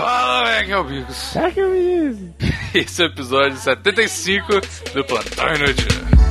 Fala, Meg que isso? Esse é o episódio 75 do Plantão Inútil.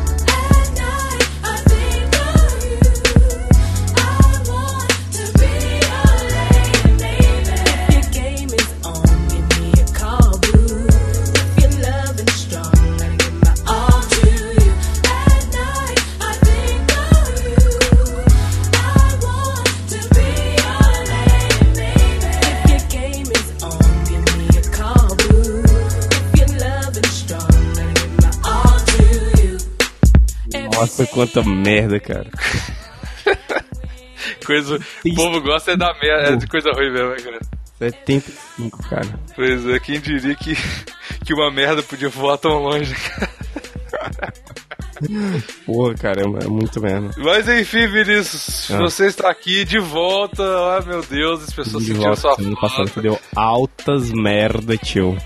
Quanta merda, cara. Coisa, o povo gosta é da merda, é de coisa ruim mesmo, né, cara. 75, cara. Pois é, quem diria que, que uma merda podia voar tão longe, cara. Porra, caramba, é muito merda. Mas enfim, Vinícius, Ah. você está aqui de volta. Ah, meu Deus, as pessoas De sentiram volta, sua passado falta. que deu altas merda, tio.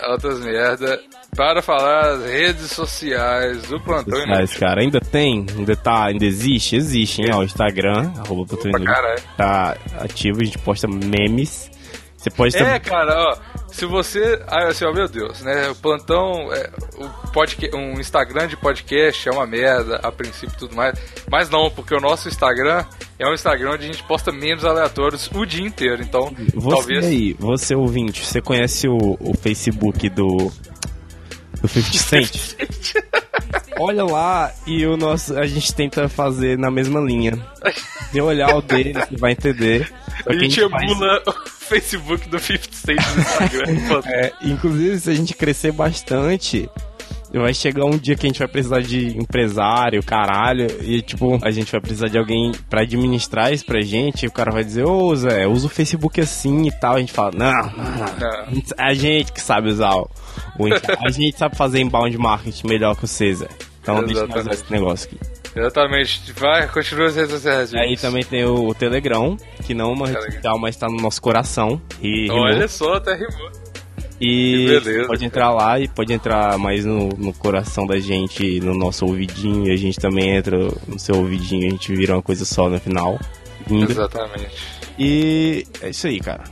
Altas merda. Para falar as redes sociais do Plantão Sociais, Inútil. cara, ainda tem? Ainda tá, ainda existe? Existe, hein? Ó, o Instagram, arroba Plantão caralho. tá ativo, a gente posta memes. Você pode É, cara, ó, se você. Ah, assim, ó, meu Deus, né? O plantão, é, o podca- um Instagram de podcast é uma merda, a princípio tudo mais. Mas não, porque o nosso Instagram é um Instagram onde a gente posta memes aleatórios o dia inteiro. Então, Você talvez. aí, você ouvinte, você conhece o, o Facebook do. Do 50 Cent? Olha lá e o nosso. A gente tenta fazer na mesma linha. Se olhar o dele, você vai entender. A gente faz- emula o Facebook do 50 Cent no Instagram. É, inclusive, se a gente crescer bastante, vai chegar um dia que a gente vai precisar de empresário, caralho, e tipo, a gente vai precisar de alguém pra administrar isso pra gente, e o cara vai dizer, ô Zé, usa o Facebook assim e tal. A gente fala, não, não, não. Não. A gente que sabe usar o, A gente sabe fazer inbound marketing melhor que o César. Então deixa eu usar Exatamente. esse negócio aqui. Exatamente. Vai, continua as redes sociais. Aí também tem o, o Telegram, que não é uma rede social, mas tá no nosso coração. E rimou. Olha só, até rimou. E pode entrar lá e pode entrar mais no, no coração da gente, no nosso ouvidinho. E a gente também entra no seu ouvidinho, a gente vira uma coisa só no final. Lindo. Exatamente. E é isso aí, cara.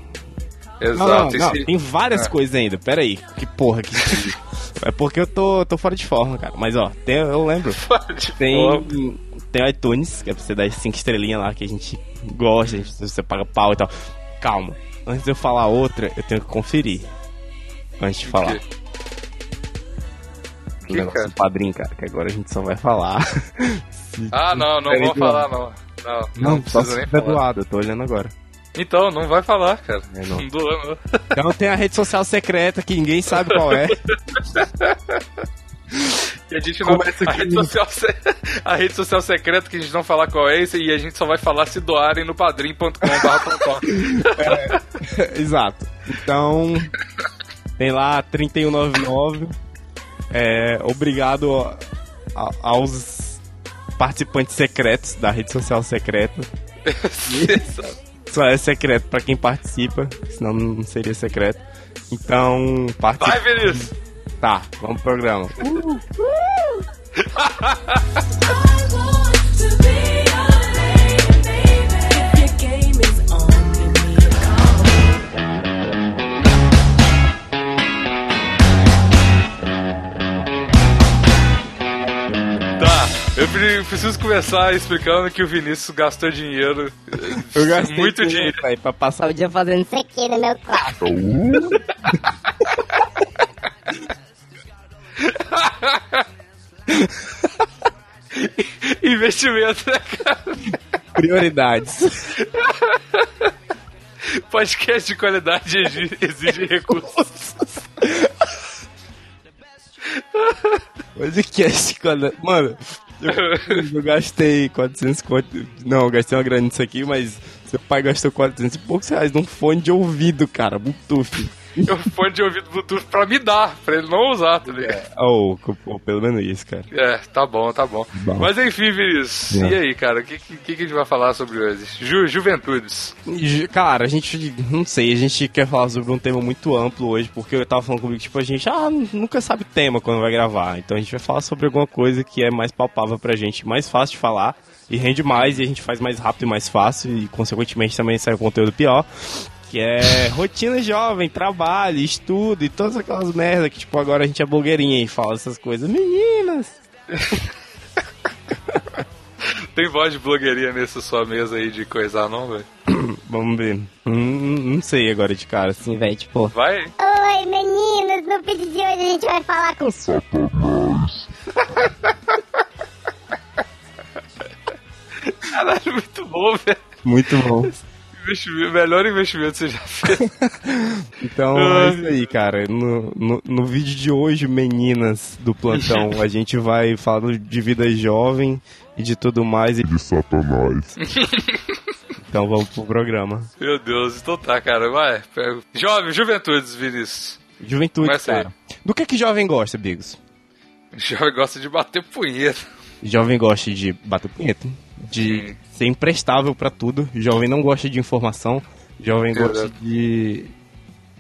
Exato. Não, não, não, tem várias Ah. coisas ainda. Pera aí, que porra que É porque eu tô, tô fora de forma, cara. Mas ó, tem, eu lembro. De Tem, forma. tem iTunes, que é pra você dar as 5 estrelinhas lá que a gente gosta, a gente, você paga pau e tal. Calma, antes de eu falar outra, eu tenho que conferir. Antes de falar. Que- O que, negócio cara? do padrinho, cara, que agora a gente só vai falar. Ah, não, não doado. falar, não. Não, Não, não só precisa se nem falar. doado, eu tô olhando agora. Então, não vai falar, cara. É, não. não doa, não. Então tem a rede social secreta que ninguém sabe qual é. E a gente não. A rede, social, a rede social secreta que a gente não falar qual é e a gente só vai falar se doarem no padrim.com.br. Exato. Então, tem lá 3199. É, obrigado a- a- aos participantes secretos da rede social secreta. Só é secreto pra quem participa, senão não seria secreto. Então, participa. Vai, Vinícius! Tá, vamos pro programa. Tá, preciso começar explicando que o Vinícius gastou dinheiro. Eu gastei muito dinheiro. Aí, pra passar O dia fazendo isso aqui no meu quarto. Investimento, né, cara? prioridades. Podcast de qualidade exige, recursos. Podcast, quando... Mano, eu, eu gastei 400 conto. Não, eu gastei uma grana nisso aqui, mas seu pai gastou 400 e poucos reais num fone de ouvido, cara, Bluetooth. Eu fone de ouvido Bluetooth pra me dar, pra ele não usar, tá ligado? Oh, pô, pelo menos isso, cara. É, tá bom, tá bom. Bom. Mas enfim, Vinícius, É. e aí, cara, o que, que, que a gente vai falar sobre hoje? Ju, juventudes. Cara, a gente, não sei, a gente quer falar sobre um tema muito amplo hoje, porque eu tava falando comigo, tipo, a gente ah, nunca sabe tema quando vai gravar. Então a gente vai falar sobre alguma coisa que é mais palpável pra gente, mais fácil de falar, e rende mais, e a gente faz mais rápido e mais fácil, e consequentemente também sai um conteúdo pior. Que é rotina jovem, trabalho, estudo e todas aquelas merdas que, tipo, agora a gente é blogueirinha e fala essas coisas. Meninas! Tem voz de blogueirinha nessa sua mesa aí de coisar, não, velho? Vamos ver. Hum, não sei agora de cara, assim, velho. Tipo, Vai? Oi, meninos, no vídeo de hoje a gente vai falar com Caralho, muito bom, velho. muito bom. Investimento, melhor investimento que você já fez. Então é isso aí, cara. No, no, no vídeo de hoje, meninas do plantão, a gente vai falar de vida jovem e de tudo mais. E... de Satanás. Então vamos pro programa. Meu Deus, então tá, cara, vai. Jovem, juventudes, Vinícius. Juventude, Começa aí. cara. Do que que jovem gosta, Bigos? Jovem gosta de bater punheta. Jovem gosta de bater punheta, de Sim. Ser imprestável pra tudo. Jovem não gosta de informação. Jovem gosta de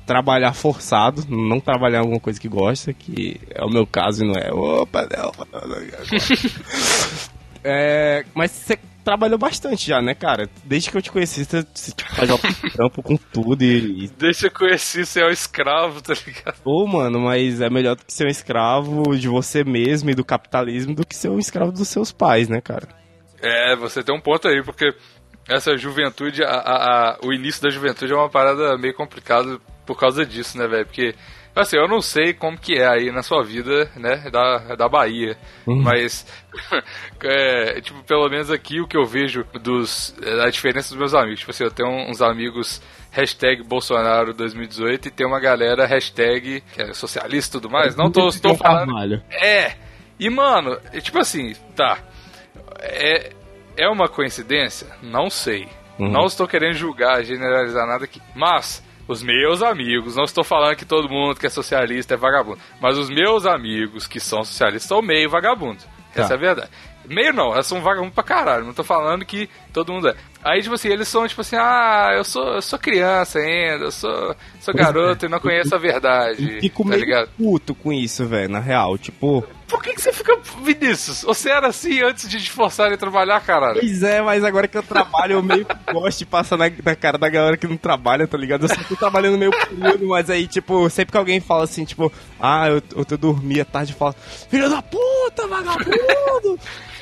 trabalhar forçado, não trabalhar alguma coisa que gosta, que é o meu caso e não é. Opa, não. é, mas você trabalhou bastante já, né, cara? Desde que eu te conheci, você, faz um trampo com tudo e, e Deixa eu conhecer, você é um escravo, tá ligado? Pô, mano, mas é melhor do que ser um escravo de você mesmo e do capitalismo do que ser um escravo dos seus pais, né, cara? É, você tem um ponto aí, porque essa juventude, a, a- a- o início da juventude é uma parada meio complicada por causa disso, né, velho? Porque, assim, eu não sei como que é aí na sua vida, né, da, da Bahia, mas, é, tipo, pelo menos aqui o que eu vejo dos, é, a diferença dos meus amigos. Tipo assim, eu tenho uns amigos hashtag Bolsonaro 2018 e tem uma galera hashtag é socialista e tudo mais. Não tô, tô falando... É. E, mano, é tipo assim, tá. É, é uma coincidência? Não sei. Uhum. Não estou querendo julgar, generalizar nada aqui. Mas, os meus amigos, não estou falando que todo mundo que é socialista é vagabundo. Mas os meus amigos que são socialistas são meio vagabundo. Tá. Essa é a verdade. Meio não, elas são vagabundo pra caralho. Não tô falando que todo mundo é. Aí, tipo assim, eles são tipo assim, ah, eu sou, eu sou criança ainda, eu sou, sou garoto e não conheço a verdade. Eu fico tá meio ligado? puto com isso, velho, na real. Tipo, Por que, que você fica. Vinícius, você era assim antes de te forçarem a trabalhar, caralho? pois é, mas agora que eu trabalho, eu meio que gosto de passar na, na cara da galera que não trabalha, tá ligado? Eu só tô trabalhando meio período, mas aí, tipo, sempre que alguém fala assim, tipo, ah, eu, eu, eu dormi à tarde, fala, filho da puta, vagabundo!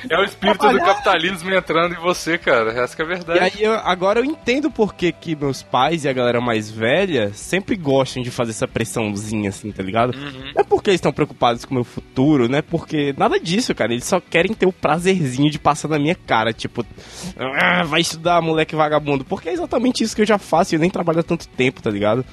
É o espírito do capitalismo entrando em você, cara. Essa que é a E verdade. aí, eu- agora eu entendo por que, que meus pais e a galera mais velha sempre gostam de fazer essa pressãozinha, assim, tá ligado? Não é porque eles estão preocupados com o meu futuro, não é porque. Nada disso, cara. Eles só querem ter o prazerzinho de passar na minha cara, tipo, "Ah, vai estudar, moleque vagabundo. Porque é exatamente isso que eu já faço e eu nem trabalho há tanto tempo, tá ligado?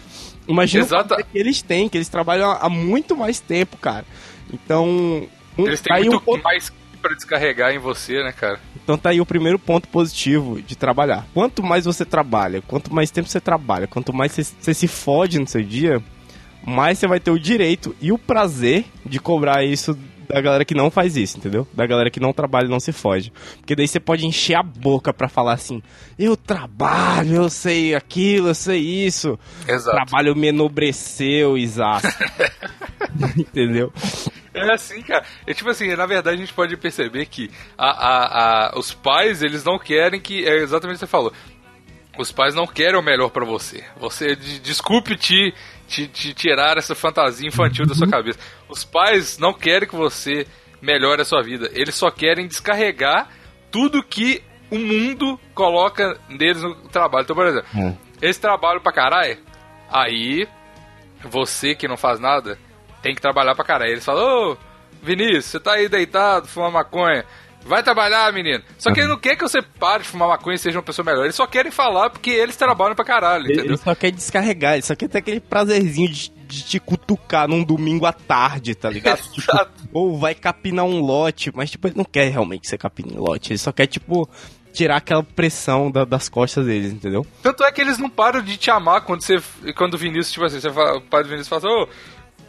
Imagina Exata- que eles têm, que eles trabalham há muito mais tempo, cara. Então. um- Eles têm um muito ponto- mais pra descarregar em você, né, cara? então tá aí o primeiro ponto positivo de trabalhar. Quanto mais você trabalha, quanto mais tempo você trabalha, quanto mais você, você se fode no seu dia, mais você vai ter o direito e o prazer de cobrar isso da galera que não faz isso, entendeu? Da galera que não trabalha e não se fode. Porque daí você pode encher a boca pra falar assim: eu trabalho, eu sei aquilo, eu sei isso. Exato. Trabalho me enobreceu, Isaac. entendeu? É assim, cara. É tipo assim, na verdade a gente pode perceber que a, a, a- os pais, eles não querem que. É exatamente o que você falou. Os pais não querem o melhor pra você. Você de- desculpe te, te, te tirar essa fantasia infantil da sua cabeça. Os pais não querem que você melhore a sua vida. Eles só querem descarregar tudo que o mundo coloca neles no trabalho. Então, por exemplo, Hum. eles trabalham pra caralho. Aí, você que não faz nada, tem que trabalhar pra caralho. Eles falam, ô, Vinícius, você tá aí deitado, fumando maconha. Vai trabalhar, menino. Só que ele não quer que você pare de fumar maconha e seja uma pessoa melhor. Eles só querem falar porque eles trabalham pra caralho, Ele entendeu? só quer descarregar, ele só quer ter aquele prazerzinho de, de te cutucar num domingo à tarde, tá ligado? Tipo, Exato. ou vai capinar um lote, mas tipo, ele não quer realmente que você capine um lote, ele só quer, tipo, tirar aquela pressão da- das costas deles, entendeu? Tanto é que eles não param de te amar quando você. Quando o Vinícius, tipo assim, você fala, o pai do Vinícius fala assim, ô,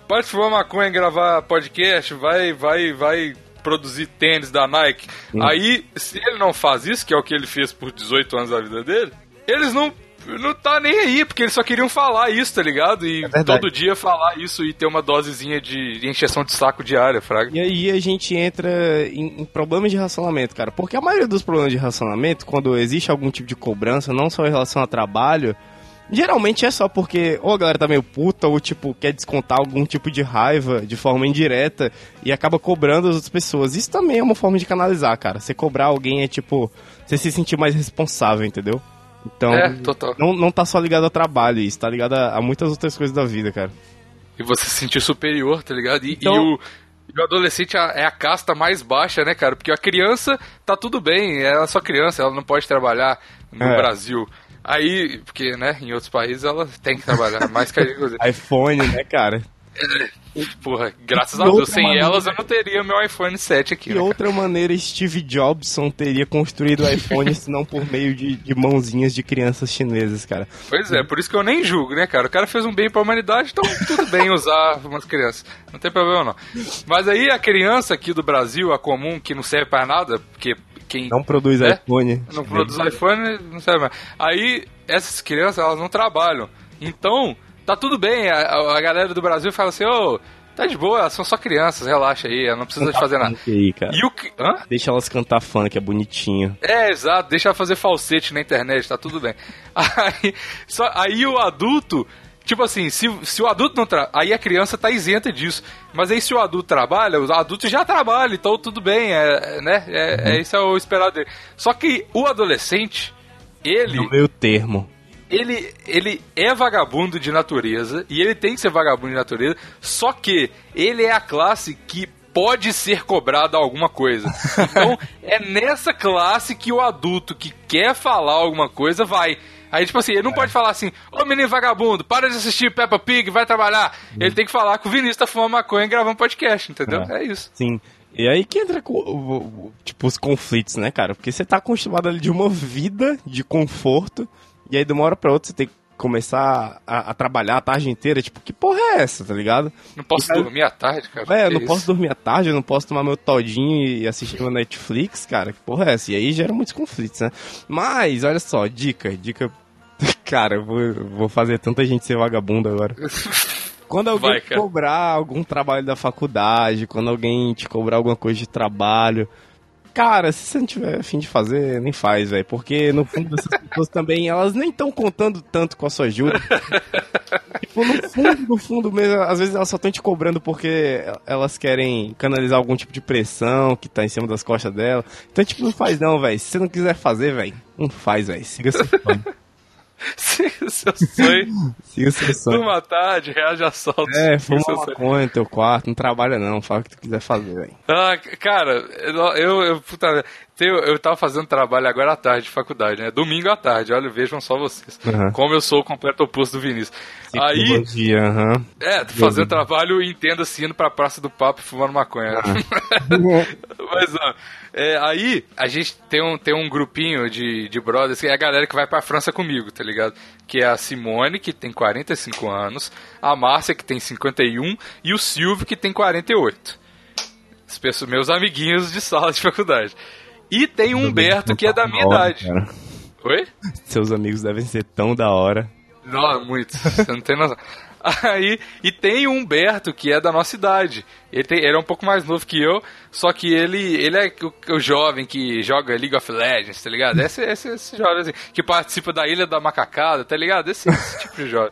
para de fumar maconha e gravar podcast, vai, vai, vai produzir tênis da Nike. Aí, se ele não faz isso, que é o que ele fez por 18 anos da vida dele, eles não. Não tá nem aí, porque eles só queriam falar isso, tá ligado? E verdade. todo dia falar isso e ter uma dosezinha de encheção de saco diária, fraga. E aí a gente entra em, em problemas de relacionamento, cara. Porque a maioria dos problemas de relacionamento, quando existe algum tipo de cobrança, não só em relação a trabalho, Geralmente é só porque ou a galera tá meio puta ou, tipo, quer descontar algum tipo de raiva de forma indireta e acaba cobrando as outras pessoas. Isso também é uma forma de canalizar, cara. Você cobrar alguém é, tipo, você se sentir mais responsável, entendeu? Então, É, não, não tá só ligado ao trabalho isso, tá ligado a, a muitas outras coisas da vida, cara. E você se sentir superior, tá ligado? E, Então- e o, e o adolescente é a- é a casta mais baixa, né, cara? Porque a criança tá tudo bem, ela é só criança, ela não pode trabalhar no É. Brasil. Aí, porque, né, em outros países ela tem que trabalhar, mais que a gente, iPhone, né, cara? Porra, graças E a Deus, sem maneira- elas eu não teria meu iPhone 7 aqui, Que né, outra maneira Steve Jobson teria construído o iPhone se não por meio de, de mãozinhas de crianças chinesas, cara? Pois é, por isso que eu nem julgo, né, cara? O cara fez um bem pra humanidade, então tudo bem usar umas crianças. Não tem problema, não. Mas aí a criança aqui do Brasil, a comum, que não serve pra nada, porque quem Não produz É? iPhone. não produz iPhone, não serve mais. Aí, essas crianças, elas não trabalham. Então, tá tudo bem. A, a- galera do Brasil fala assim, ô, tá de boa, elas são só crianças, relaxa aí, não precisa de fazer nada. Aí, cara. E o que... Hã? Deixa elas cantar funk, é bonitinho. É, exato, deixa ela fazer falsete na internet, tá tudo bem. Aí, só, aí o adulto, tipo assim, se, se o adulto não trabalha, aí a criança tá isenta disso. Mas aí se o adulto trabalha, o adulto já trabalha, então tudo bem, é, é, né? É, é, isso é o esperado dele. Só que o adolescente, ele No meio termo. ele, ele é vagabundo de natureza e ele tem que ser vagabundo de natureza, só que ele é a classe que pode ser cobrada alguma coisa. Então, é nessa classe que o adulto que quer falar alguma coisa vai. Aí, tipo assim, ele não pode falar assim, ô menino vagabundo, para de assistir Peppa Pig, vai trabalhar. Ele tem que falar que o Vinícius tá fumando maconha e gravando podcast, entendeu? É. É, isso. Sim. E aí que entra, tipo, os conflitos, né, cara? Porque você tá acostumado ali de uma vida de conforto, e aí de uma hora pra outra você tem que começar a, a trabalhar a tarde inteira. Tipo, que porra é essa, tá ligado? Não posso dormir à tarde, cara. É, não isso? posso dormir à tarde, eu não posso tomar meu todinho e assistir meu Netflix, cara. Que porra é essa? E aí gera muitos conflitos, né? Mas, olha só, dica, dica. Cara, eu vou, vou fazer tanta gente ser vagabundo agora. Quando alguém Vai, cobrar algum trabalho da faculdade, quando alguém te cobrar alguma coisa de trabalho, cara, se você não tiver afim de fazer, nem faz, velho. Porque no fundo essas pessoas também, elas nem estão contando tanto com a sua ajuda. tipo, no fundo, no fundo mesmo, às vezes elas só estão te cobrando porque elas querem canalizar algum tipo de pressão que tá em cima das costas dela. Então, tipo, não faz não, velho. Se você não quiser fazer, velho, não faz, velho. Siga seu. Siga seu sonho. Siga seu sonho. Uma tarde, reage a assaltos. É, fuma seu sonho. maconha no teu quarto, não trabalha não, fala o que tu quiser fazer, velho. Ah, cara, eu, eu, puta, tenho- eu tava fazendo trabalho agora à tarde de faculdade, né? Domingo à tarde, olha, vejam só vocês. Uhum. Como eu sou o completo oposto do Vinícius. Aí, Psicologia, aham. é, fazendo trabalho, entendo assim, indo pra Praça do Papo e fumando maconha. Mas, ó, é, aí, a gente tem um, tem um grupinho de, de brothers, que é a galera que vai pra França comigo, tá ligado? Que é a Simone, que tem 45 anos, a Márcia, que tem 51, e o Silvio, que tem 48. As pessoas, meus amiguinhos de sala de faculdade. E tem o Humberto, que é da minha idade. cara. Oi? Seus amigos devem ser tão da hora. Não, muito. Você não tem noção. Aí, e tem o Humberto, que é da nossa idade. Ele, tem- ele é um pouco mais novo que eu, só que ele, ele é o, o jovem que joga League of Legends, tá ligado? Esse, esse, esse jovem assim, que participa da Ilha da Macacada, tá ligado? Esse, esse tipo de jovem.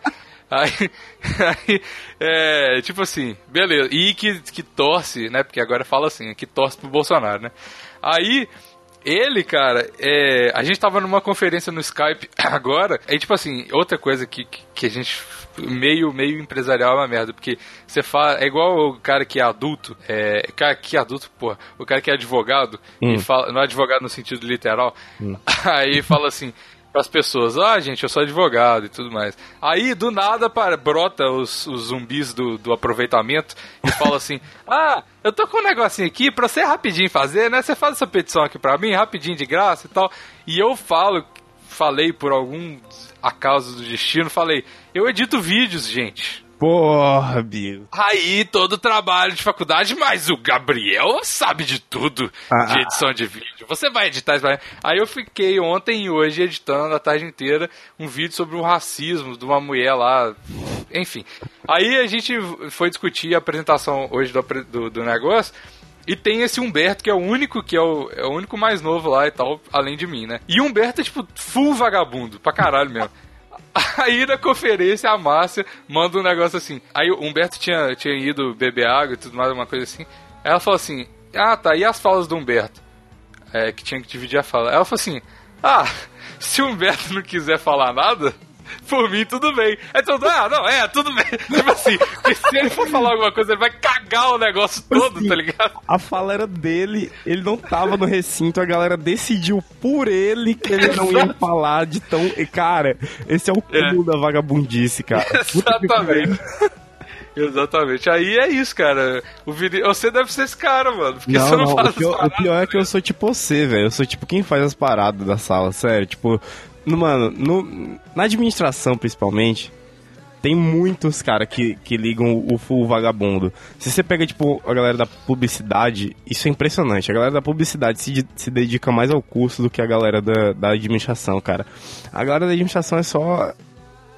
Aí, aí, é, tipo assim, beleza. E que, que torce, né? Porque agora fala assim, que torce pro Bolsonaro, né? Aí, ele, cara, é, a gente tava numa conferência no Skype agora, aí tipo assim, outra coisa que, que, a gente meio meio empresarial é uma merda, porque você fala, é igual o cara que é adulto, é, cara que é adulto, porra, o cara que é advogado, e fala, não é advogado no sentido literal, aí fala assim, pras pessoas, ah, gente, eu sou advogado e tudo mais. Aí, do nada, para, brota os, os zumbis do, do aproveitamento e fala assim, ah, eu tô com um negocinho aqui pra você rapidinho fazer, né? Você faz essa petição aqui pra mim, rapidinho de graça e tal. E eu falo, falei por algum acaso do destino, falei, eu edito vídeos, gente. Porra, Bill. Aí todo trabalho de faculdade, mas o Gabriel sabe de tudo Ah. de edição de vídeo. Você vai editar isso. pra mim? Aí eu fiquei ontem e hoje editando a tarde inteira um vídeo sobre o racismo de uma mulher lá. Enfim. Aí a gente foi discutir a apresentação hoje do, do, do negócio. E tem esse Humberto, que é o único, que é o, é o único mais novo lá e tal, além de mim, né? E o Humberto é, tipo, full vagabundo, pra caralho mesmo. Aí na conferência a Márcia manda um negócio assim. Aí o Humberto tinha, tinha ido beber água e tudo mais, uma coisa assim. Ela falou assim: Ah, tá, e as falas do Humberto? É, que tinha que dividir a fala. Ela falou assim: Ah, se o Humberto não quiser falar nada, por mim tudo bem. Aí todo ah, não, é, tudo bem. Tipo assim, se ele for falar alguma coisa, ele vai cagar o negócio todo, Assim, tá ligado? A fala era dele, ele não tava no recinto, a galera decidiu por ele que ele não ia falar de tão. Cara, esse é o cúmulo da vagabundice, cara. Exatamente. Exatamente. Aí é isso, cara. O Vini... Você deve ser esse cara, mano. Porque Não, você não, não, faz o pior, as o paradas. pior é que eu sou tipo você, velho. Eu sou tipo quem faz as paradas da sala, sério. Tipo, mano, no, na administração principalmente, tem muitos caras que, que ligam o full vagabundo. Se você pega, tipo, a galera da publicidade, isso é impressionante. A galera da publicidade se, se dedica mais ao curso do que a galera da, da administração, cara. A galera da administração é só.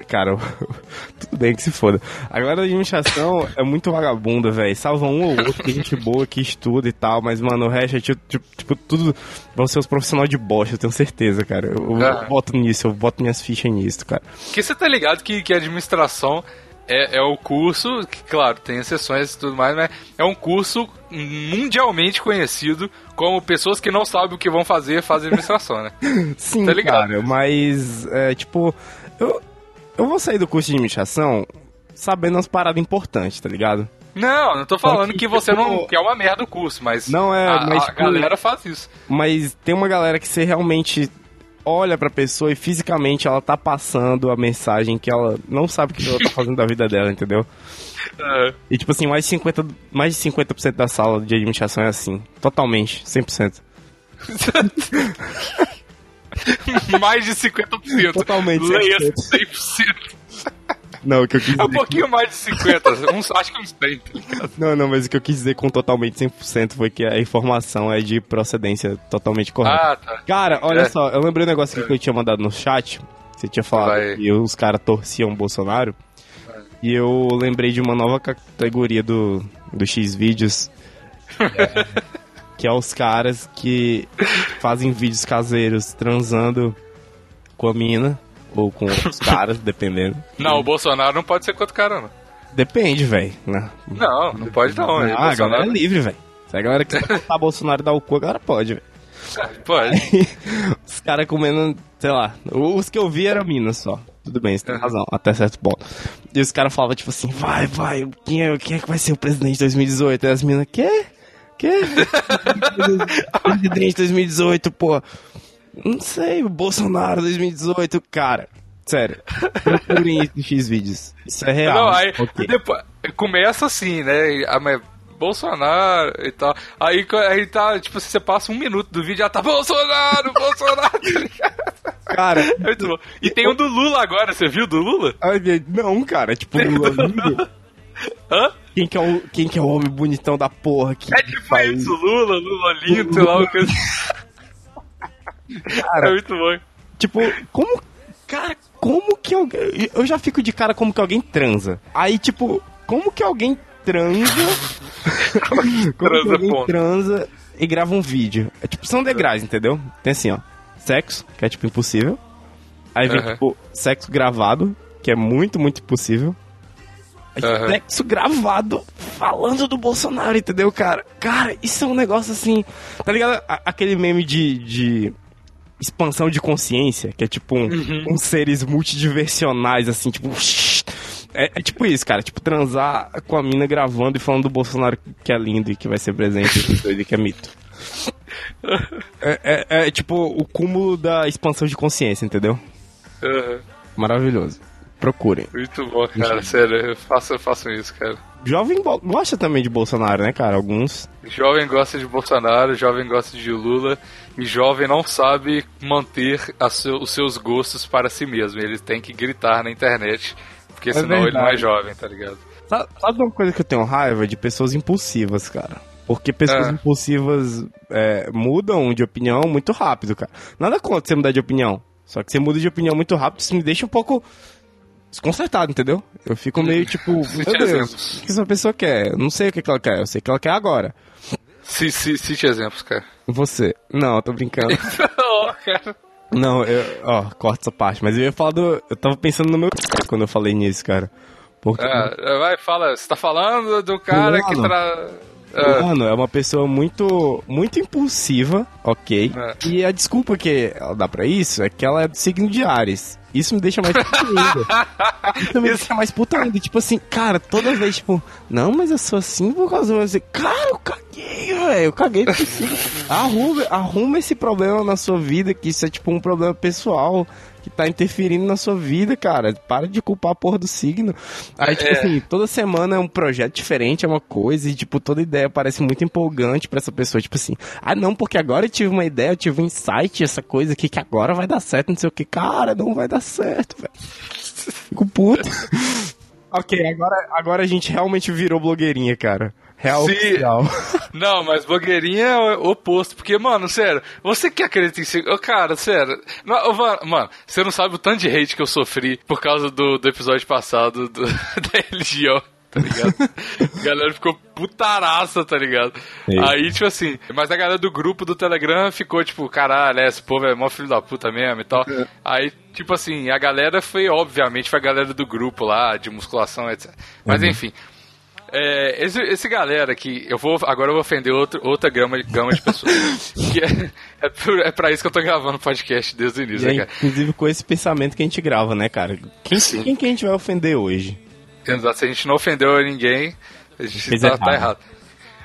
Cara, tudo bem que se foda. A galera da administração é muito vagabunda, velho. Salva um ou outro, tem gente boa que estuda e tal, mas, mano, o resto é tipo, tipo, tudo. Vão ser os profissionais de bosta, eu tenho certeza, cara. Eu, eu Ah. boto nisso, eu boto minhas fichas nisso, cara. Porque você tá ligado que, que a administração é, é o curso, que, claro, tem exceções e tudo mais, mas é um curso mundialmente conhecido como pessoas que não sabem o que vão fazer fazem administração, né? Sim, Tá ligado? cara, mas, é, tipo, eu, eu vou sair do curso de administração sabendo umas paradas importantes, tá ligado? Não, não tô falando que, que você tipo, não. que é uma merda o curso, mas. Não é, a, mas, a tipo, galera faz isso. Mas tem uma galera que você realmente olha pra pessoa e fisicamente ela tá passando a mensagem que ela não sabe o que ela tá fazendo da vida dela, entendeu? É. E tipo assim, mais de 50%, mais de 50 da sala de administração é assim. Totalmente, 100%. mais de 50%. Totalmente, Leia 100%. 100%. Não, o que eu quis É um dizer. pouquinho mais de 50, uns, acho que uns 30. tá ligado? Não, não, mas o que eu quis dizer com totalmente 100% foi que a informação é de procedência totalmente correta. Ah, tá. Cara, olha É. só, eu lembrei um negócio aqui que eu tinha mandado no chat. Você tinha falado Vai. que os caras torciam o Bolsonaro. E eu lembrei de uma nova categoria do, do X-Vídeos. é, que é os caras que fazem vídeos caseiros transando com a mina. Ou com outros caras, dependendo. Não, o Bolsonaro não pode ser contra o cara, não. Depende, velho. né? Não, não pode não. Ah, a Bolsonaro- galera é livre, velho. Se a galera quiser botar Bolsonaro e dar o cu, a galera pode, velho. Pode. Os caras comendo, sei lá, os que eu vi eram minas só. Tudo bem, você tem razão, até certo ponto. E os caras falavam, tipo assim, vai, vai, quem é, quem é que vai ser o presidente de 2018? E as minas, quê? Quê? presidente de 2018, pô. Não sei, Bolsonaro 2018, cara. Sério, procurem isso em X-Vídeos. Isso é real. Não, aí Ok. depois, começa assim, né? A, mas Bolsonaro e tal. Aí, aí tá, tipo, você passa um minuto do vídeo já tá Bolsonaro, Bolsonaro, tá ligado? Cara, É muito bom. E tem um do Lula agora, você viu do Lula? não, cara, tipo, Lula. Hã? Quem que, é o, quem que é o homem bonitão da porra que É tipo isso, Lula, Lula lindo, sei lá, uma coisa. Cara, É muito bom. Tipo, como. Cara, como que alguém. Eu já fico de cara como que alguém transa. Aí, tipo, como que alguém transa. como que Transa, alguém ponto. transa e grava um vídeo? É tipo, são degraus, entendeu? Tem assim, ó. Sexo, que é tipo impossível. Aí vem, Aham. tipo, sexo gravado, que é muito, muito impossível. Aham. Sexo gravado falando do Bolsonaro, entendeu, cara? Cara, isso é um negócio assim. Tá ligado? Aquele meme de. de expansão de consciência, que é tipo um, uns seres multidiversionais, assim, tipo. É, é tipo isso, cara. Tipo, transar com a mina gravando e falando do Bolsonaro que é lindo e que vai ser presente e que é mito. É, é- é, tipo o cúmulo da expansão de consciência, entendeu? Aham. Maravilhoso. Procurem. Muito bom, cara. Sério, façam, façam isso, cara. Jovem gosta também de Bolsonaro, né, cara? Alguns. Jovem gosta de Bolsonaro, jovem gosta de Lula, e jovem não sabe manter a seu- os seus gostos para si mesmo. Ele tem que gritar na internet, porque senão ele não é verdade. jovem, tá ligado? Sabe, uma coisa que eu tenho raiva de pessoas impulsivas, cara? Porque pessoas Ah. impulsivas é, mudam de opinião muito rápido, cara. Nada contra você mudar de opinião. Só que você muda de opinião muito rápido, isso me deixa um pouco desconcertado, entendeu? Eu fico meio tipo, meu Cite Deus, o que essa pessoa quer? Eu não sei o que ela quer, eu sei o que ela quer agora. C- c- Cite exemplos, cara. Você. Não, eu tô brincando. Não, cara. Não, eu, ó, corta essa parte, mas eu ia falar do. Eu tava pensando no meu quando eu falei nisso, cara. Porque. É, vai, fala, você tá falando do cara que tra... É, Mano, é uma pessoa muito, muito impulsiva, ok? É. E a desculpa que ela dá pra isso é que ela é do signo de Ares. Isso me deixa mais puta ainda. Isso me deixa mais puta ainda. Tipo assim, cara, toda vez, tipo, não, mas eu sou assim por causa do. Assim, cara, eu caguei, velho. Eu caguei pro signo. Arruma, arruma esse problema na sua vida, que isso é tipo um problema pessoal. Tá interferindo na sua vida, cara. Para de culpar a porra do signo. Aí, tipo É. assim, toda semana é um projeto diferente, é uma coisa, e, tipo, toda ideia parece muito empolgante pra essa pessoa. Tipo assim, ah, não, porque agora eu tive uma ideia, eu tive um insight, essa coisa aqui que agora vai dar certo, não sei o que. Cara, não vai dar certo, velho. Fico puto. ok, agora, agora a gente realmente virou blogueirinha, cara. Real Sim. oficial. Não, mas blogueirinha é o oposto. Porque, mano, sério, você que acredita em si. Cara, sério. Mano, você não sabe o tanto de hate que eu sofri por causa do, do episódio passado do- da religião. Tá ligado? a galera ficou putaraça, tá ligado? Ei. Aí, tipo assim, mas a galera do grupo do Telegram ficou tipo, caralho, esse povo é mó filho da puta mesmo e tal. Aí, tipo assim, a galera foi, obviamente, foi a galera do grupo lá, de musculação, etc. Mas enfim. É, esse, esse galera que eu vou agora eu vou ofender outro, outra gama, gama de pessoas. que é, é, é pra isso que eu tô gravando o podcast desde o início, é, né, cara? inclusive com esse pensamento que a gente grava, né, cara? Quem, Sim. quem que a gente vai ofender hoje? Exato, se a gente não ofendeu ninguém, a gente Fez tá, errado. tá errado.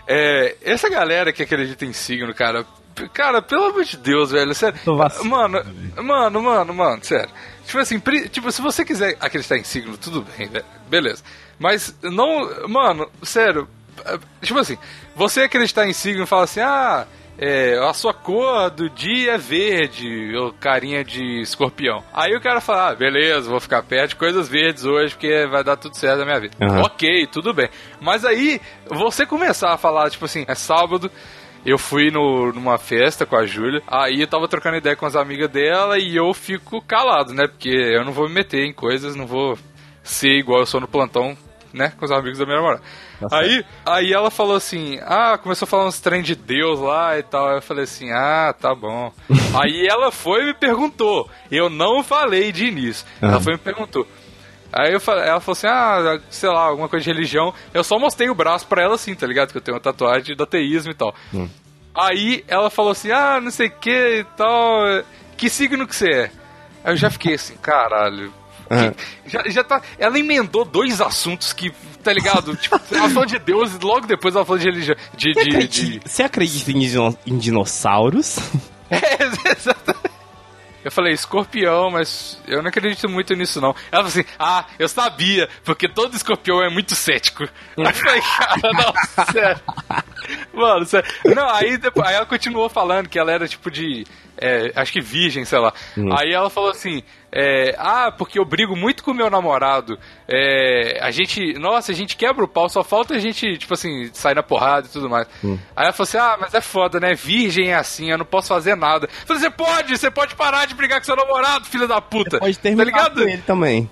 É, essa galera que acredita em signo, cara, cara, pelo amor de Deus, velho, sério. Tô vacilando, Mano, mano, mano, mano, sério. Tipo assim, tipo, se você quiser acreditar em signo, tudo bem, velho, beleza. Mas não, mano, sério, é, tipo assim, você acreditar em signo e falar assim, ah, é, a sua cor do dia é verde, ou carinha de escorpião. Aí o cara fala, ah, beleza, vou ficar perto de coisas verdes hoje, porque vai dar tudo certo na minha vida. Aham. Ok, tudo bem. Mas aí, você começar a falar, tipo assim, é sábado, eu fui no, numa festa com a Júlia, aí eu tava trocando ideia com as amigas dela e eu fico calado, né? Porque eu não vou me meter em coisas, não vou ser igual eu sou no plantão, né? Com os amigos da minha namorada. Tá aí, aí ela falou assim, ah, começou a falar uns trem de Deus lá e tal. Aí eu falei assim, ah, tá bom. aí ela foi e me perguntou. Eu não falei de início. Ela foi e me perguntou. Aí eu falei, ela falou assim, ah, sei lá, alguma coisa de religião. Eu só mostrei o braço pra ela assim, tá ligado? Que eu tenho uma tatuagem do ateísmo e tal. Hum. Aí ela falou assim, ah, não sei o que e tal. Que signo que você é? Aí eu já fiquei assim, caralho. Já, já tá. Ela emendou dois assuntos que, tá ligado? tipo, ela falou de Deus e logo depois ela falou de religião. De, Você de, acredita, de... você acredita em, em dinossauros? É, exatamente. Eu falei, escorpião, mas eu não acredito muito nisso, não. Ela falou assim, ah, eu sabia, porque todo escorpião é muito cético. Aí eu falei, cara, não, sério. Mano, sério. Não, aí, depois, aí ela continuou falando que ela era tipo de. é, acho que virgem, sei lá. Aí ela falou assim: é, Ah, porque eu brigo muito com o meu namorado. É, a gente. Nossa, a gente quebra o pau, só falta a gente, tipo assim, sair na porrada e tudo mais. Aí ela falou assim: Ah, mas é foda, né? Virgem é assim, eu não posso fazer nada. Eu falei, você pode, você pode parar de brigar com seu namorado, filha da puta. Pode tá terminar ligado? com ele também.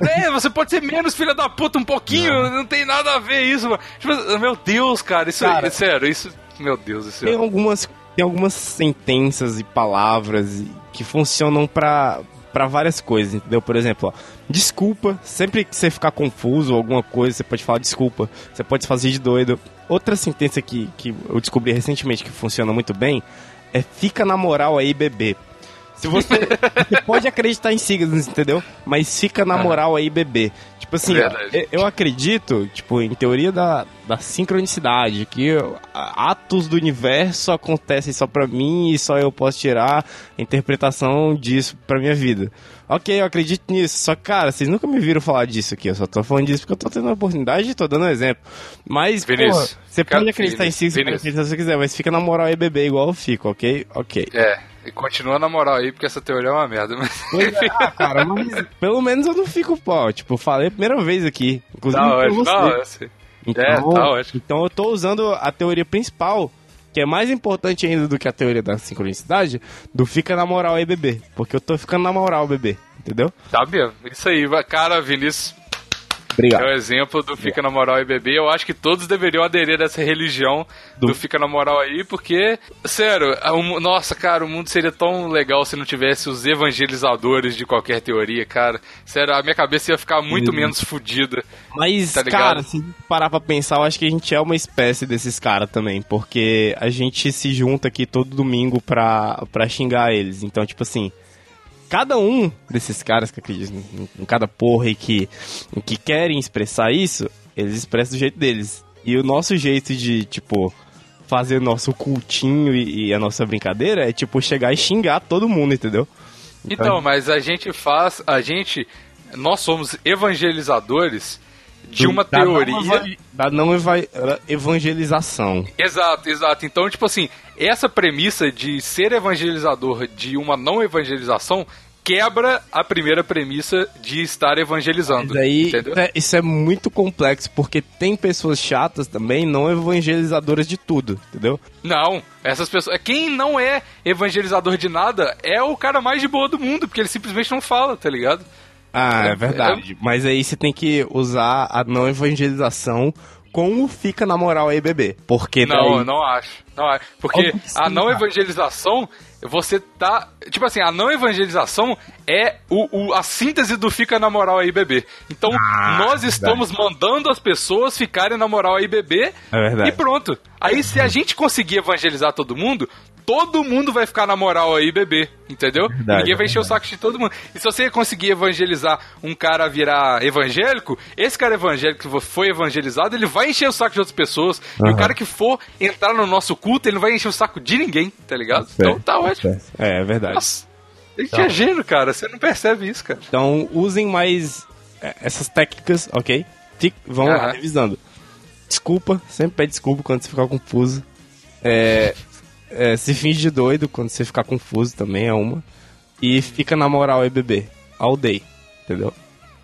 É, você pode ser menos filha da puta um pouquinho, não, tem nada a ver isso, mano. Tipo, meu Deus, cara, isso Cara, é sério, isso. Meu Deus do céu. Tem algumas, tem algumas sentenças e palavras que funcionam pra, pra várias coisas, entendeu? Por exemplo, ó, desculpa, sempre que você ficar confuso ou alguma coisa, você pode falar desculpa, você pode se fazer de doido. Outra sentença que, que eu descobri recentemente que funciona muito bem é fica na moral aí, bebê. Se você, você pode acreditar em signos, entendeu? Mas fica na moral aí, bebê. Tipo assim, eu- acredito, tipo, em teoria da, da sincronicidade, que atos do universo acontecem só pra mim e só eu posso tirar a interpretação disso pra minha vida. Ok, eu acredito nisso. Só que, cara, vocês nunca me viram falar disso aqui. Eu só tô falando disso porque eu tô tendo a oportunidade e tô dando um exemplo. Mas, pô, Vinícius, você cara, pode acreditar em Vinícius. acreditar se você quiser, mas fica na moral aí, bebê, igual eu fico, ok? Ok. É, e continua na moral aí, porque essa teoria é uma merda. Mas... Pois é, ah, cara, mas pelo menos eu não fico pó. Tipo, eu falei a primeira vez aqui. Inclusive Tá ótimo, você. tá ótimo. Então, É, tá ótimo. então eu tô usando a teoria principal, que é mais importante ainda do que a teoria da sincronicidade, do fica na moral aí, bebê. Porque eu tô ficando na moral, bebê. Entendeu? Tá mesmo, isso aí, cara, Vinícius. Obrigado. É o exemplo do Fica na Moral e Bebê. Eu acho que todos deveriam aderir dessa religião do, Do- Fica na Moral aí, porque, sério, a- o mu- nossa, cara, o mundo seria tão legal se não tivesse os evangelizadores de qualquer teoria, cara. Sério, a minha cabeça ia ficar muito Uhum. menos fodida. Mas, Tá cara, se parar pra pensar, eu acho que a gente é uma espécie desses caras também, porque a gente se junta aqui todo domingo pra, pra xingar eles. Então, tipo assim, cada um desses caras que acreditam em, cada porra e que, que querem expressar isso, eles expressam do jeito deles. E o nosso jeito de, tipo, fazer nosso cultinho e, e a nossa brincadeira é, tipo, chegar e xingar todo mundo, entendeu? Então, mas a gente faz, a gente, nós somos evangelizadores de uma Da não teoria. eva- Da não eva- evangelização. Exato, exato. Então, tipo assim, essa premissa de ser evangelizador de uma não evangelização quebra a primeira premissa de estar evangelizando. Mas aí, entendeu? é- isso é muito complexo, porque tem pessoas chatas também, não evangelizadoras de tudo, entendeu? Não, essas pessoas. Quem não é evangelizador de nada é o cara mais de boa do mundo, porque ele simplesmente não fala, tá ligado? Ah, É- verdade. Mas aí você tem que usar a não evangelização com o fica na moral aí, bebê. Porque Não, daí... não acho. Não acho. Porque sim, a não evangelização, você tá. Tipo assim, a não evangelização é o, o- a síntese do fica na moral aí, bebê. Então, Ah, nós verdade. estamos mandando as pessoas ficarem na moral aí, bebê. É verdade. E pronto. Aí, se a gente conseguir evangelizar todo mundo. Todo mundo vai ficar na moral aí, bebê. Entendeu? Verdade, Ninguém vai é encher o saco de todo mundo. E se você conseguir evangelizar um cara virar evangélico, esse cara evangélico que foi evangelizado, ele vai encher o saco de outras pessoas. E o cara que for entrar no nosso culto, ele não vai encher o saco de ninguém, tá ligado? Então tá ótimo. É, é verdade. Nossa, ele Tá. é gênio, cara. Você não percebe isso, cara. Então, usem mais é, essas técnicas, ok? Tic- Vamos lá, Aham. revisando. Desculpa, sempre pede desculpa quando você ficar confuso. É, é, se finge de doido quando você ficar confuso também é uma. E fica na moral aí, bebê. All day, entendeu?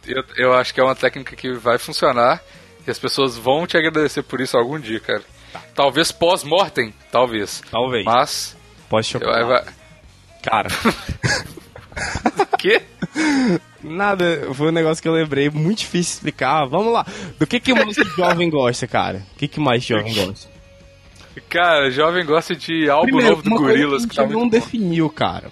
Eu, eu acho que é uma técnica que vai funcionar. E as pessoas vão te agradecer por isso algum dia, cara. Talvez pós-mortem, talvez. Talvez. Mas. Pode chocar. Vai, vai... Cara, Quê? nada, foi um negócio que eu lembrei, muito difícil explicar. Vamos lá. Do que que mais o jovem gosta, cara? O que que mais o jovem gosta? Cara, jovem gosta de álbum Primeiro, novo do Gorillaz que tá não definiu, cara.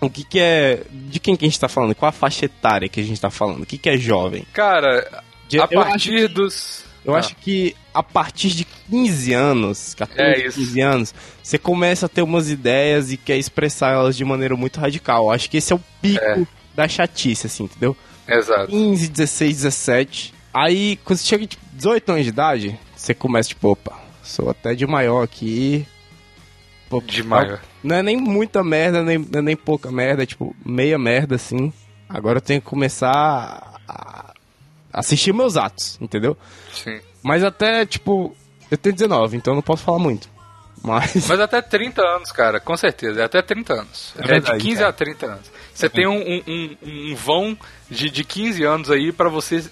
O que que é... De quem que a gente tá falando? Qual a faixa etária que a gente tá falando? O que que é jovem? Cara, De- a partir que- dos. Eu Ah. acho que a partir de 15 anos, 14, É isso. 15 anos, você começa a ter umas ideias e quer expressar elas de maneira muito radical. Eu acho que esse é o pico É. da chatice, assim, entendeu? Exato. 15, 16, 17. Aí, quando você chega tipo, 18 anos de idade, você começa, tipo, opa, sou até de maior aqui. De maior. Não é nem muita merda, nem, é nem pouca merda, é tipo, meia merda, assim. Agora eu tenho que começar a assistir meus atos, entendeu? Sim. Mas até, tipo, eu tenho 19, então eu não posso falar muito. Mas. Mas até 30 anos, cara, com certeza. É até 30 anos. É É, verdade, de 15 cara. a 30 anos. Você tem um, um, um- vão de, de 15 anos aí pra você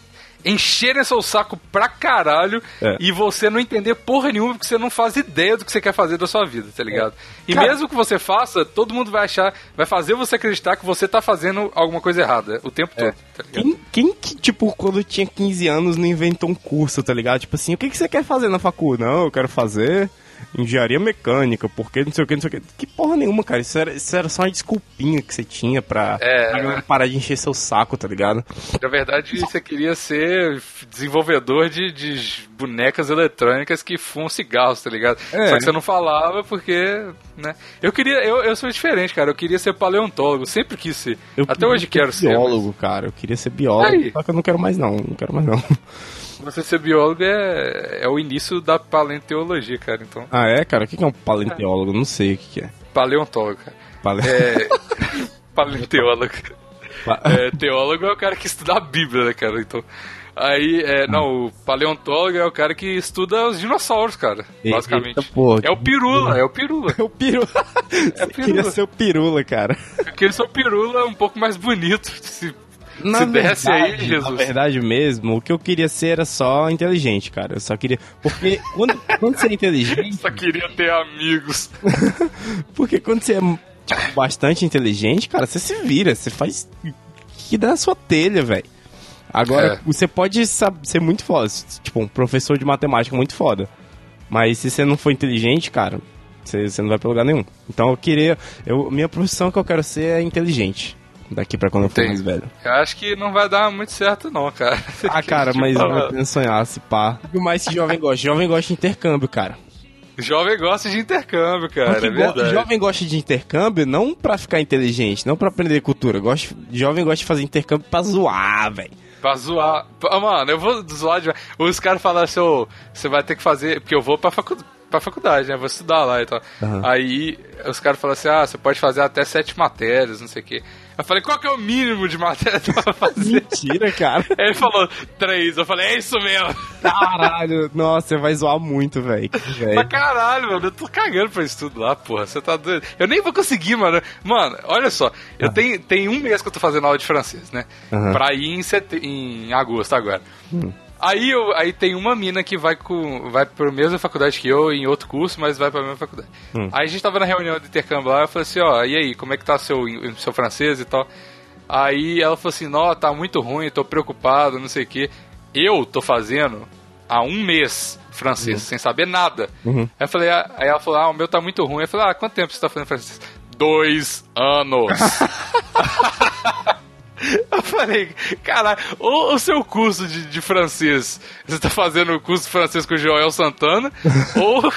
encherem seu saco pra caralho É. e você não entender porra nenhuma porque você não faz ideia do que você quer fazer da sua vida, tá ligado? E Cara- mesmo que você faça, todo mundo vai achar, vai fazer você acreditar que você tá fazendo alguma coisa errada o tempo todo, tá ligado? Quem, quem que, tipo, quando tinha 15 anos não inventou um curso, tá ligado? Tipo assim, o que, que você quer fazer na facul? Não, eu quero fazer engenharia mecânica, porque não sei o que, não sei o que. Que porra nenhuma, cara. Isso era, isso era só uma desculpinha que você tinha pra, É. pra parar de encher seu saco, tá ligado? Na verdade, você queria ser desenvolvedor de, de bonecas eletrônicas que fumam cigarros, tá ligado? É. Só que você não falava porque, né? Eu queria, eu, eu sou diferente, cara. Eu queria ser paleontólogo, sempre quis ser. Eu Até hoje quero ser. biólogo, cara. Eu queria ser biólogo, Aí. só que eu não quero mais não. Não quero mais não. Você ser biólogo é, é o início da paleontologia, cara. Então, Ah, é, cara? O que é um paleontólogo? Não sei o que é. paleontólogo, cara. Pale... É. paleontólogo. Pa- É, teólogo é o cara que estuda a Bíblia, né, cara? Então. Aí, é, não, o paleontólogo é o cara que estuda os dinossauros, cara. Eita, Basicamente. porra. É o pirula, é o pirula. É o pirula. Eu pirula. queria ser o pirula, cara. Porque seu pirula é um pouco mais bonito. Se, Na se desse aí, verdade, Jesus. Na verdade mesmo, o que eu queria ser era só inteligente, cara. Eu só queria. Porque quando, quando você é inteligente. Só queria ter amigos. Porque quando você é tipo, bastante inteligente, cara, você se vira, você faz. que dá a sua telha, velho. Agora, É. você pode ser muito foda, tipo, um professor de matemática muito foda. Mas se você não for inteligente, cara, você, você não vai pra lugar nenhum. Então eu queria. Eu, minha profissão que eu quero ser é inteligente. Daqui pra quando eu for mais velho. Eu acho que não vai dar muito certo, não, cara. Ah, cara, Tipo, mas eu falar. tentando sonhar, se pá. O que mais que jovem gosta? Jovem gosta de intercâmbio, cara. Jovem gosta de intercâmbio, cara. É verdade. jovem gosta de intercâmbio não pra ficar inteligente, não pra aprender cultura. Gosta, jovem gosta de fazer intercâmbio pra zoar, velho. Pra zoar. Pô, Mano, eu vou zoar de. Os caras falaram assim, ô, você vai ter que fazer. Porque eu vou pra, facu... pra faculdade, né? Vou estudar lá e tal. Aham. Aí os caras falaram assim, ah, você pode fazer até sete matérias, não sei o quê. Eu falei, qual que é o mínimo de matéria pra fazer? Mentira, cara. Ele falou, três. Eu falei, é isso mesmo. Caralho, nossa, você vai zoar muito, velho. Velho. caralho, mano. Eu tô cagando pra isso tudo lá, porra. Você tá doido. Eu nem vou conseguir, mano. Mano, olha só. Eu tenho, tem um mês que eu tô fazendo aula de francês, né? Aham. Pra ir em, sete... em agosto agora. Aí, eu, aí tem uma mina que vai com vai pra mesma faculdade que eu, em outro curso, mas vai pra mesma faculdade. Aí a gente tava na reunião de intercâmbio lá, eu falei assim, ó, e aí, como é que tá seu, seu francês e tal? Aí ela falou assim, não, tá muito ruim, tô preocupado, não sei o quê. Eu tô fazendo há um mês francês, sem saber nada. Aí, eu falei, ah, aí ela falou, ah, o meu tá muito ruim. Eu falei, ah, quanto tempo você tá fazendo francês? Dois anos. Eu falei, caralho, ou o seu curso de, de francês, você tá fazendo o curso de francês com o Joel Santana, ou,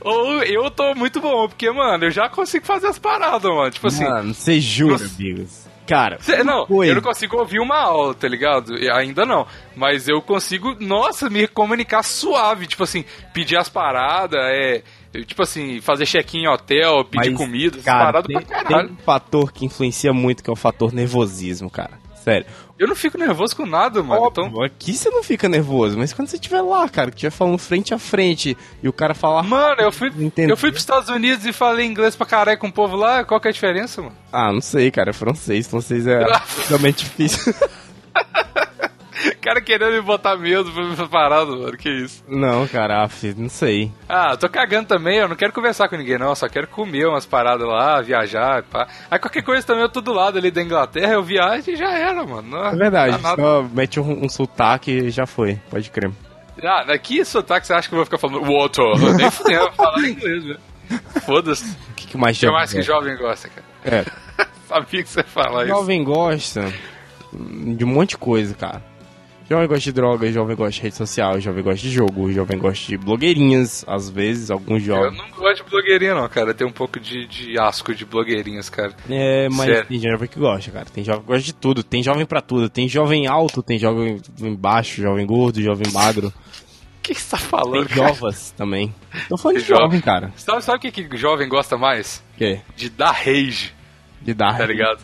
ou eu tô muito bom, porque, mano, eu já consigo fazer as paradas, mano. Tipo assim, Mano, você jura, Nossa. Bigos? Cara, Cê- não, eu não consigo ouvir uma aula, tá ligado? Ainda não. Mas eu consigo, nossa, me comunicar suave. Tipo assim, pedir as paradas, é. Tipo assim, fazer check-in em hotel, pedir Mas, comida, cara, paradas tem, pra caralho. tem um fator que influencia muito, que é o fator nervosismo, cara. Sério. Eu não fico nervoso com nada, mano. Óbvio, Então. aqui você não fica nervoso, mas quando você estiver lá, cara, que estiver falando frente a frente e o cara falar. Mano, eu fui, eu fui pros Estados Unidos e falei inglês pra caralho com o povo lá, qual que é a diferença, mano? Ah, não sei, cara, é francês, francês é realmente difícil. O cara querendo me botar medo pra essa parada, mano, que isso. não, cara, af, não sei. Ah, tô cagando também, eu não quero conversar com ninguém, não. Eu só quero comer umas paradas lá, viajar, pá. Aí qualquer coisa também eu tô do lado ali da Inglaterra, eu viajo e já era, mano. Não, É verdade, só mete um, um sotaque e já foi, pode crer. Ah, daqui sotaque você acha que eu vou ficar falando water? Eu Nem fudeu, eu vou falar inglês, velho. Foda-se. O que, que mais O que mais que jovem gosta, cara? É, Sabia que você ia falar isso. jovem gosta de um monte de coisa, cara. Jovem gosta de drogas, jovem gosta de rede social, jovem gosta de jogo, jovem gosta de blogueirinhas, às vezes, alguns Eu jovens. não gosto de blogueirinha, não, cara. Tem um pouco de, de asco de blogueirinhas, cara. É, mas Sério. tem jovem que gosta, cara. Tem jovem que gosta de tudo. Tem jovem pra tudo. Tem jovem alto, tem jovem baixo, jovem gordo, jovem magro. O que que você tá Tem falando, cara? jovas também. Tô falando de Tem jovem. jovem, cara. Sabe, sabe o que, que jovem gosta mais? Que? De dar rage, De dar tá ligado?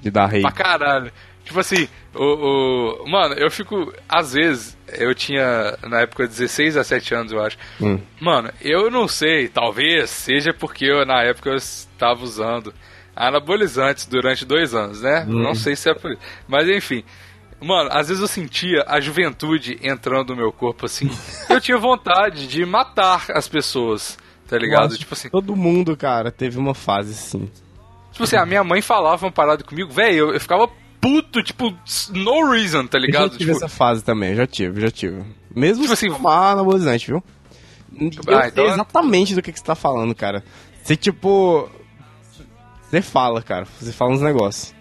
De dar rei. Pra caralho. Tipo assim, o, o. Mano, eu fico. Às vezes, eu tinha na época 16 a 7 anos, eu acho. Hum. Mano, eu não sei, talvez seja porque eu, na época eu estava usando anabolizantes durante dois anos, né? Não sei se é por isso. Mas enfim. Mano, às vezes eu sentia a juventude entrando no meu corpo assim. eu tinha vontade de matar as pessoas, tá ligado? Nossa, Tipo assim, Todo mundo, cara, teve uma fase assim. tipo assim, a minha mãe falava uma parada comigo, velho, eu, eu ficava puto, tipo, no reason, tá Eu já ligado? tive Tipo, essa fase também, eu já tive, já tive. Mesmo Tipo assim- tomar anabolizante, viu? Eu Ah, sei então- exatamente do que, que você tá falando, cara. Você, tipo... Você fala, cara. Você fala uns negócios.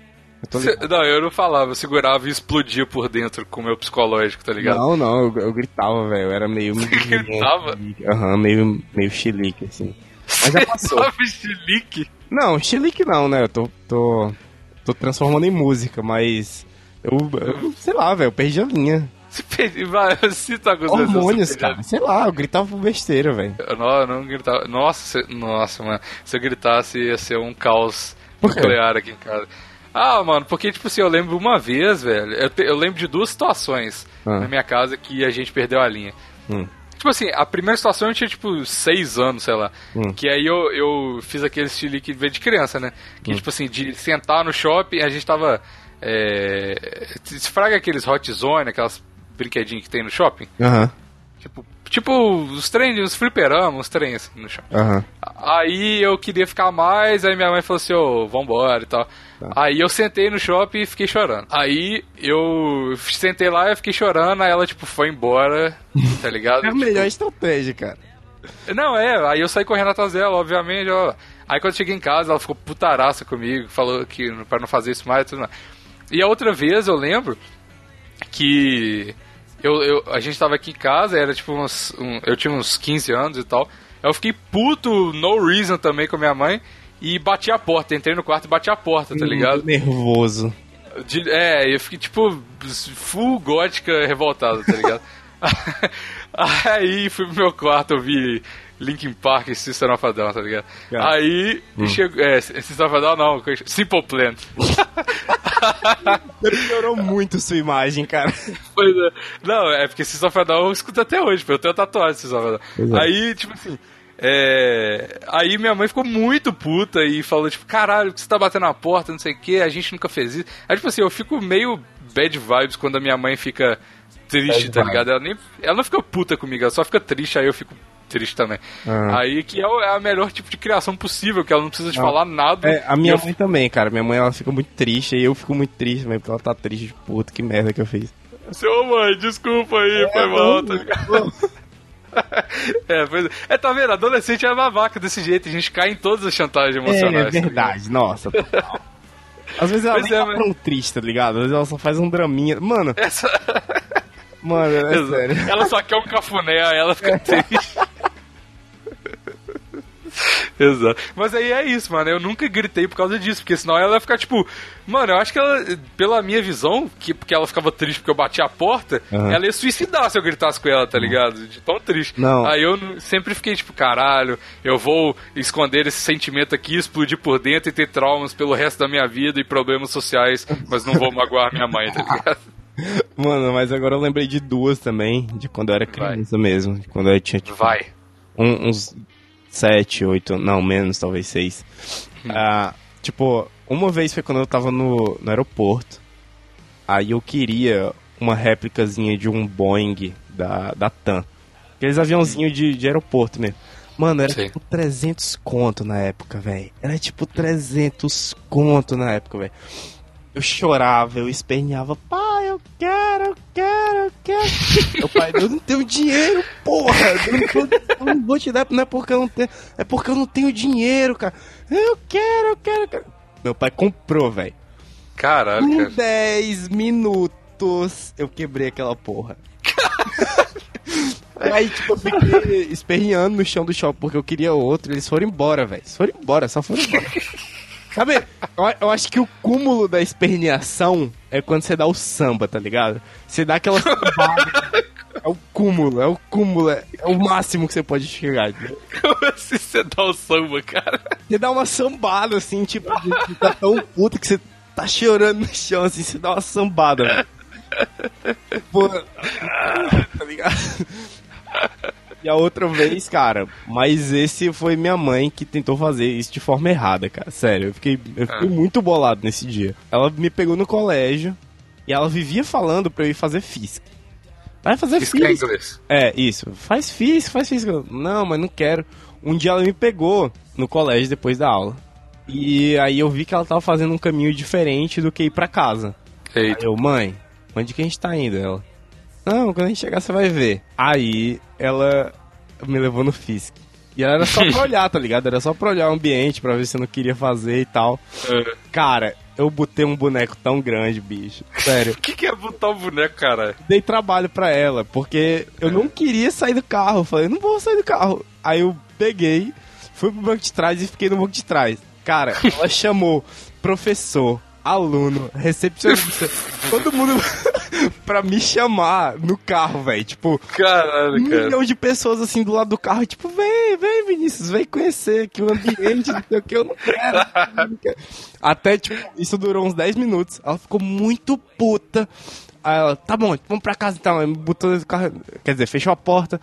Eu cê- ligado. não, eu não falava, eu segurava e explodia por dentro com o meu psicológico, tá ligado? Não, não, eu, eu gritava, velho. Eu era meio... gritava? Aham, meio, meio chilique, assim. Mas já passou. Tava chilique. Não, chilique não, né? Eu tô, tô, tô transformando em música, mas... Eu, eu sei lá, velho, eu perdi a linha. Vai, se tá com Hormônios, cara. Sei lá, eu gritava besteira, velho. Eu não, eu não gritava. Nossa, se- nossa, mano. Se eu gritasse, ia ser um caos nuclear aqui em casa. Ah, mano, porque, tipo assim, eu lembro uma vez, velho. Eu, te- eu lembro de duas situações Ah. na minha casa que a gente perdeu a linha. Hum. Tipo assim, a primeira situação eu tinha, tipo, seis anos, sei lá. Hum. Que aí eu, eu fiz aquele estilo que veio de criança, né? Que, tipo assim, de sentar no shopping, a gente tava. É, se fraga aqueles hot zone, aquelas brinquedinhos que tem no shopping. Aham, Tipo, tipo os trem, os fliperamas, os trem assim no shopping. aham. Aí eu queria ficar mais, aí minha mãe falou assim, ô, vambora e tal. Aí eu sentei no shopping e fiquei chorando. Aí eu sentei lá e fiquei chorando, aí ela, tipo, foi embora, tá ligado? É a melhor estratégia, cara. Não, é, aí eu saí correndo atrás dela, obviamente, ó. Aí quando eu cheguei em casa, ela ficou putaraça comigo, falou que pra não fazer isso mais e tudo mais. E a outra vez eu lembro que eu, eu, a gente tava aqui em casa, era tipo uns. um- eu tinha uns 15 anos e tal. Eu fiquei puto, no reason também com a minha mãe. E bati a porta, entrei no quarto e bati a porta, tá ligado? Nervoso. De- é, eu fiquei tipo full gótica revoltado, tá ligado? Aí fui pro meu quarto, eu vi Linkin Park e System of a Down, tá ligado? Cara. Aí chegou. É, System of a Down não, Simple Plan. Melhorou muito sua imagem, cara. Pois é. Não, é porque System of a Down eu escuto até hoje, eu tenho tatuagem de System of a Down. é. Aí, tipo assim. É... Aí minha mãe ficou muito puta e falou, tipo, caralho, que você tá batendo na porta, não sei o que, a gente nunca fez isso. Aí, tipo assim, eu fico meio bad vibes quando a minha mãe fica triste, Bad tá ligado? Ela, nem... ela não fica puta comigo, ela só fica triste, aí eu fico triste também. Ah. Aí que é o é a melhor tipo de criação possível, que ela não precisa te Ah. falar nada. É, a minha mãe também, cara. Minha mãe, ela fica muito triste. E eu fico muito triste também, porque ela tá triste. Puta, que merda que eu fiz. Seu mãe, desculpa aí, foi mal, tá ligado? É, pois é. É, tá vendo? Adolescente é babaca desse jeito, a gente cai em todas as chantagens É, emocionais. tá verdade. Nossa, total. Às vezes ela Pois nem é, tá mas- tão triste, tá ligado? Às vezes ela só faz um draminha. Mano, Essa... mano, é sério. Ela só quer um cafuné, aí ela fica triste. Exato. Mas aí é isso, mano. Eu nunca gritei por causa disso, porque senão ela ia ficar tipo. Mano, eu acho que ela, pela minha visão, que porque ela ficava triste porque eu bati a porta, Aham. ela ia suicidar se eu gritasse com ela, tá ligado? De tão triste. Não. Aí eu sempre fiquei tipo, caralho, eu vou esconder esse sentimento aqui, explodir por dentro e ter traumas pelo resto da minha vida e problemas sociais, mas não vou magoar minha mãe, tá ligado? Mano, mas agora eu lembrei de duas também, de quando eu era criança mesmo. De quando eu tinha, tipo, Vai. um- uns sete, oito, não, menos, talvez seis. Ah, tipo, uma vez foi quando eu tava no, no aeroporto. Aí eu queria uma réplicazinha de um Boeing da, da TAM. Aqueles aviãozinhos de, de aeroporto mesmo. Mano, era Sim. tipo 300 conto na época, velho. Era tipo 300 conto na época, velho. Eu chorava, eu esperneava, pai, eu quero, eu quero, eu quero. Meu pai, eu não tenho dinheiro, porra. Eu não, vou, eu não vou te dar, não é porque eu não tenho, é porque eu não tenho dinheiro, cara. Eu quero, eu quero, eu quero. Meu pai comprou, velho. Caralho, Em cara. 10 minutos eu quebrei aquela porra. Aí, tipo, eu fiquei esperneando no chão do shopping porque eu queria outro. Eles foram embora, velho. Eles foram embora, só foram embora. Sabe, eu, eu acho que o cúmulo da esperneação é quando você dá o samba, tá ligado? Você dá aquela sambada. É o cúmulo, é o cúmulo, é, é o máximo que você pode chegar. entendeu? Como assim você dá o samba, cara? Você dá uma sambada, assim, tipo, de, de tá tão puto que você tá chorando no chão, assim, você dá uma sambada, velho. Pô, tá ligado? E a outra vez, cara, mas esse foi minha mãe que tentou fazer isso de forma errada, cara. Sério, eu fiquei, eu fiquei Ah. muito bolado nesse dia. Ela me pegou no colégio e ela vivia falando pra eu ir fazer física. Vai fazer Isso que é física. inglês. É, isso. Faz física, faz física. Não, mas não quero. Um dia ela me pegou no colégio depois da aula. E aí eu vi que ela tava fazendo um caminho diferente do que ir pra casa. Aí Eita. eu, mãe, onde que a gente tá indo? Ela, não, quando a gente chegar você vai ver. Aí ela me levou no física. E era só pra olhar, tá ligado? Era só pra olhar o ambiente, pra ver se eu não queria fazer e tal. É. Cara, eu botei um boneco tão grande, bicho. Sério. O que, que é botar um boneco, cara? dei trabalho pra ela, porque eu não queria sair do carro. Eu falei, não vou sair do carro. Aí eu peguei, fui pro banco de trás e fiquei no banco de trás. Cara, ela chamou professor, aluno, recepcionista, todo mundo pra me chamar no carro, velho. Tipo, Caralho, um cara. milhão de pessoas assim do lado do carro, tipo, vem, vem, Vinícius, vem conhecer aqui o ambiente, não sei o que, eu não quero. Até, tipo, isso durou uns 10 minutos. Ela ficou muito puta. Aí ela, tá bom, vamos pra casa então. Aí me botou do carro, quer dizer, fechou a porta.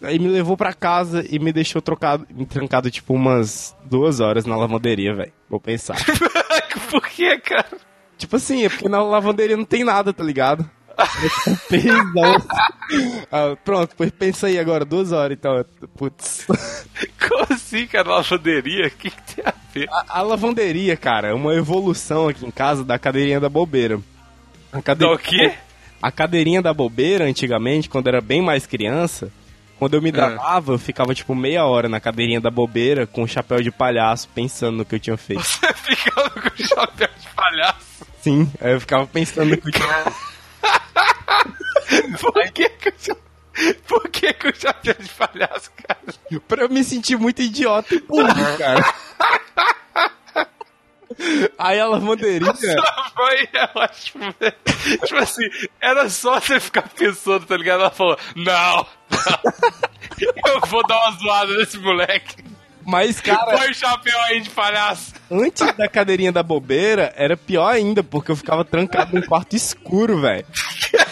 Aí me levou pra casa e me deixou trocado, me trancado, tipo, umas duas horas na lavanderia, velho. Vou pensar. Por que, cara? tipo assim, é porque na lavanderia não tem nada, tá ligado? Ah, pronto, pois pensa aí agora, duas horas então. Putz. Como assim, cara? Lavanderia? O que, que tem a ver? A, a lavanderia, cara, é uma evolução aqui em casa da cadeirinha da bobeira. A cade- Dá o quê? A cadeirinha da bobeira, antigamente, quando era bem mais criança, quando eu me dava, eu ficava tipo meia hora na cadeirinha da bobeira com o chapéu de palhaço, pensando no que eu tinha feito. Você ficava com o chapéu de palhaço. Sim, aí eu ficava pensando no que eu tinha Por que que chapéu... Por que o chapéu de palhaço, cara? Pra eu me sentir muito idiota e burro, cara. Aí a lavanderia. Foi ótimo, velho. Tipo assim, era só você ficar pensando, tá ligado? Ela falou, não. eu vou dar uma zoada nesse moleque. Mas, cara, Põe o chapéu aí de palhaço. antes da cadeirinha da bobeira, era pior ainda, porque eu ficava trancado num quarto escuro, velho.